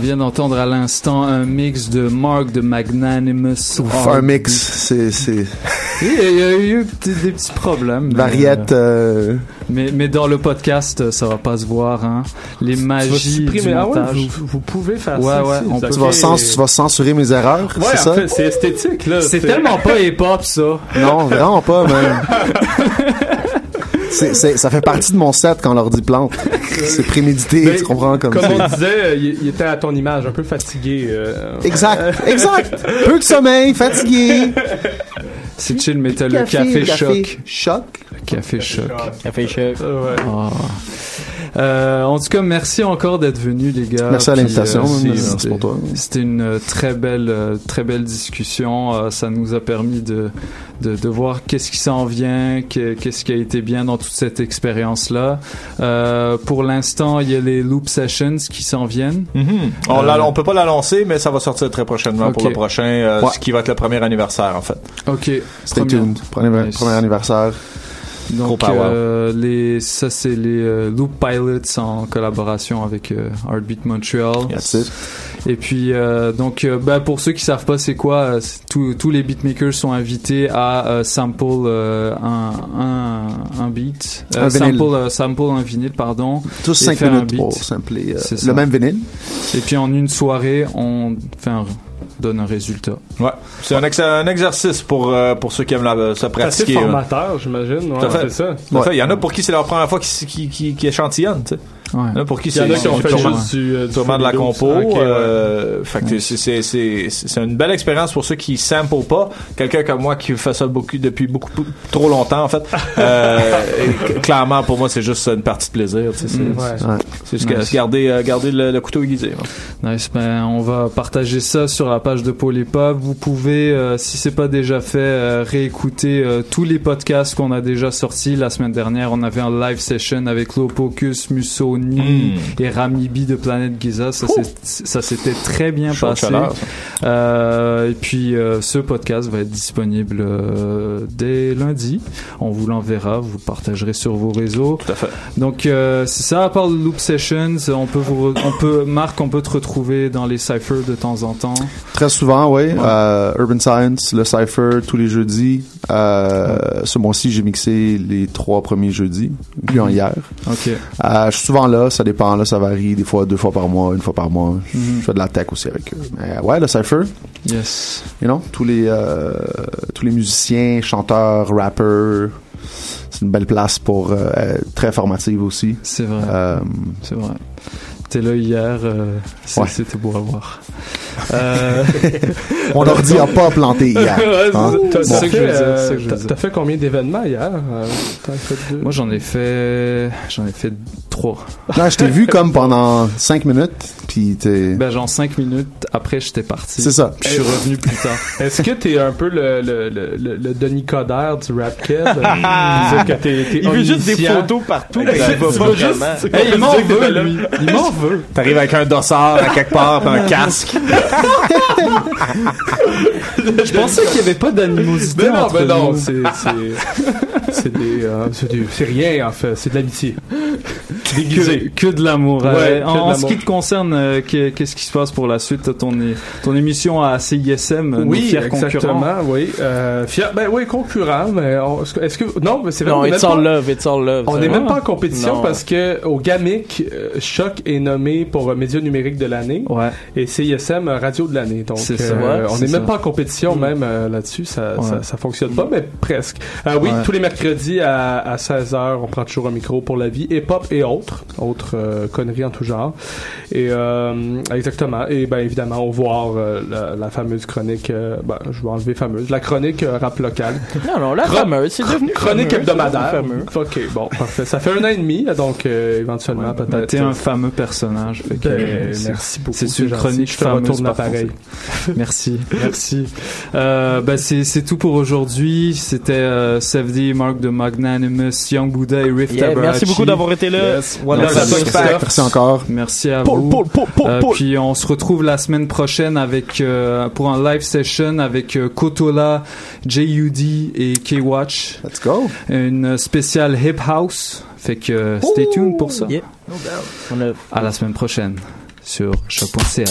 D: vient d'entendre à l'instant un mix de Mark de Magnanimous.
Q: Ouf, un mix, c'est c'est [laughs]
D: il y a eu des, petits problèmes.
Q: variette.
D: euh,
Q: euh,
D: Mais, mais dans le podcast, ça va pas se voir. Hein. Les magies du
G: ah ouais,
D: montage.
G: vous, vous pouvez faire
D: Ouais,
G: ça.
D: ouais, on peut-
Q: tu, vas
G: avez-
Q: cens- tu vas censurer mes erreurs,
G: Ouais,
Q: c'est ça?
G: c'est esthétique, là.
D: C'est tellement pas hip-hop, ça. [laughs]
Q: Non, vraiment pas, [laughs] ça fait partie de mon set quand on leur dit plante. [laughs] C'est prémédité,
G: Mais
Q: tu comprends? Comme,
G: Comme on disait, euh, il, il était à ton image, un peu fatigué. euh,
Q: Exact, [laughs] exact. Peu de sommeil, fatigué.
D: C'est chill, mais t'as le
Q: Café,
D: café,
Q: café
D: choc.
Q: Choc.
D: Café choc.
E: Café choc.
G: ouais.
D: Ah. Euh, en tout cas, merci encore d'être venus, les gars.
Q: Merci à l'invitation,
D: euh,
Q: merci
D: c'était-
Q: pour toi.
D: C'était une euh, très belle, euh, très belle discussion. Euh, ça nous a permis de, de, de voir qu'est-ce qui s'en vient, que- qu'est-ce qui a été bien dans toute cette expérience-là. Euh, pour l'instant, il y a les loop sessions qui s'en viennent.
F: Mhm. On,
D: Euh,
F: l'a- on peut pas l'annoncer, mais ça va sortir très prochainement pour le prochain, euh,
Q: Ouais.
F: ce qui va être le premier anniversaire en fait.
D: Ok.
Q: Tuned. Premier,
D: Nice.
Q: premier anniversaire.
D: Donc, euh, les, ça, c'est les euh, Loop Pilots en collaboration avec euh, Heartbeat Montreal.
Q: That's it.
D: Et puis, euh, donc, euh, ben, pour ceux qui savent pas c'est quoi, euh, tous- tous les beatmakers sont invités à euh, sample euh, un, un, un beat.
Q: Un
D: sample, sample un vinyle, pardon.
Q: Tous
D: et
Q: 5
D: faire un
Q: minutes
D: beat.
Q: pour sampler euh, le même vinyle.
D: Et puis, en une soirée, on fait un, donne un résultat.
F: Ouais. C'est un, ex- un exercice pour, euh, pour ceux qui aiment la, se
G: C'est
F: pratiquer. hein.
G: formateur, j'imagine. Ouais, c'est ça.
F: Fait. Il y en a pour qui c'est leur première fois qui, qui, qui, qui échantillonnent, tu sais.
D: Ouais.
F: Y pour qui
G: Il y en
F: c'est
G: a qui ont fait juste du, euh, du
F: de la compo.
G: Ouais.
F: euh, fait que c'est, c'est, c'est, c'est une belle expérience pour ceux qui samplent pas. Quelqu'un comme moi qui fait ça beaucoup, depuis beaucoup trop longtemps, en fait. [laughs] Euh, et clairement, pour moi, c'est juste une partie de plaisir. C'est,
D: Mm.
F: c'est-
Q: Ouais.
F: c'est juste
D: Nice.
F: garder, euh, garder le, le couteau aiguisé.
D: Nice, ben on va partager ça sur la page de Paul et Pop. Vous pouvez, euh, si c'est pas déjà fait, euh, réécouter euh, tous les podcasts qu'on a déjà sortis. La semaine dernière, on avait un live session avec Lopocus, Musoni et Rami B de Planète Giza. Ça, s'était très bien passé. Euh, et puis euh, ce podcast va être disponible euh, dès lundi. On vous l'enverra, vous le partagerez sur vos réseaux.
F: Tout à fait.
D: Donc euh, c'est ça. À part le Loop Sessions, on peut vous, on peut, Marc, on peut te retrouver dans les cyphers de temps en temps.
Q: Très souvent, oui. Euh, Urban Science, le Cypher, tous les jeudis. Euh, Ce mois-ci, j'ai mixé les trois premiers jeudis, puis en hier.
D: Ok.
Q: Euh, je suis souvent là, ça dépend, là, ça varie, des fois deux fois par mois, une fois par mois. Je
D: Mhm.
Q: fais de la tech aussi avec eux. Mais ouais, le Cypher,
D: Yes.
Q: you know, tous les, euh, tous les musiciens, chanteurs, rappers, c'est une belle place pour, euh, être très formative aussi.
D: C'est vrai.
Q: Euh,
D: C'est vrai. T'es là hier, euh,
Q: Ouais.
D: c'était beau à voir. Euh,
Q: Mon ordi a pas planté hier. [laughs] Hein.
G: t'as-
D: C'est
G: t'as
D: ça que je
G: fait,
D: veux dire,
G: euh, fait combien d'événements hier? Euh, fait deux?
D: Moi j'en ai fait, j'en ai fait trois.
Q: Non, je t'ai vu comme pendant cinq minutes, puis t'es...
D: Ben genre cinq minutes après j'étais parti.
Q: C'est ça.
D: Puis je suis revenu plus tard. [laughs]
G: Est-ce que t'es un peu le, le, le, le, Denis Coderre du rap kid? [laughs]
E: Il veut juste des photos partout, il va
G: juste-
D: Hey, il m'en veut lui. Il m'en veut.
F: T'arrives avec un dossard à quelque part, un casque.
D: Je pensais qu'il y avait pas d'animosité
G: Mais non,
D: entre
G: mais non, c'est, c'est, c'est des, euh, c'est des- c'est rien, en fait. C'est de l'amitié. [laughs]
D: Que, que de l'amour.
G: Ouais,
D: Euh, en, ce qui te concerne, euh, que- qu'est-ce qui se passe pour la suite? De ton, ton émission à CISM, euh, nos
G: Oui,
D: fiers concurrents?
G: exactement, oui. Euh, fier, ben oui, concurrent, mais on- est-ce que, non, mais c'est vrai,
E: Non,
G: on est
E: it's
G: même
E: all
G: pas-
E: love, it's all love.
G: On n'est même pas en compétition
E: Non.
G: parce que au GAMIC, euh, Choc est nommé pour euh, média numérique de l'année
D: Ouais.
G: et CISM euh, radio de l'année. Donc,
D: C'est ça,
G: euh,
D: ouais,
G: on n'est même pas en compétition même euh, là-dessus. Ça,
D: Ouais.
G: ça, ça fonctionne pas, mais presque. Euh, oui,
D: Ouais.
G: tous les mercredis à, à 16h, on prend toujours un micro pour la vie, hip-hop et autres, autres euh, conneries en tout genre. Et euh, exactement. Et ben évidemment, on voit euh, la, la fameuse chronique. euh, ben, je vais enlever fameuse. La chronique euh, rap local. [laughs]
E: Non, non, la
G: Chron-
E: fameuse, c'est devenu
G: Chronique
E: fameux,
G: hebdomadaire. Ok, bon, parfait. Ça fait un an et demi, donc euh, éventuellement
D: Ben,
G: peut-être.
D: T'es un fameux personnage. fait que,
G: Ben, merci beaucoup,
D: C'est
G: c'est
D: une chronique
G: Je te
D: fameuse
G: l'appareil. [laughs]
D: Merci, merci. Euh, ben c'est c'est tout pour aujourd'hui. C'était euh, Sevdi, Mark de Magnanimous, Young Buddha et Riff
E: Yeah, merci beaucoup d'avoir été là.
D: Yes.
E: One
D: Merci,
Q: encore.
D: Merci à
E: Paul,
D: vous.
E: Paul, Paul, Paul,
D: Euh, puis on se retrouve la semaine prochaine avec euh, pour un live session avec euh, Kotola, JUD et K-Watch.
Q: Let's go.
D: Une spéciale Hip House. Fait que stay tuned pour ça.
E: Yeah, no doubt. On a
D: À la semaine prochaine. sur choc.ca.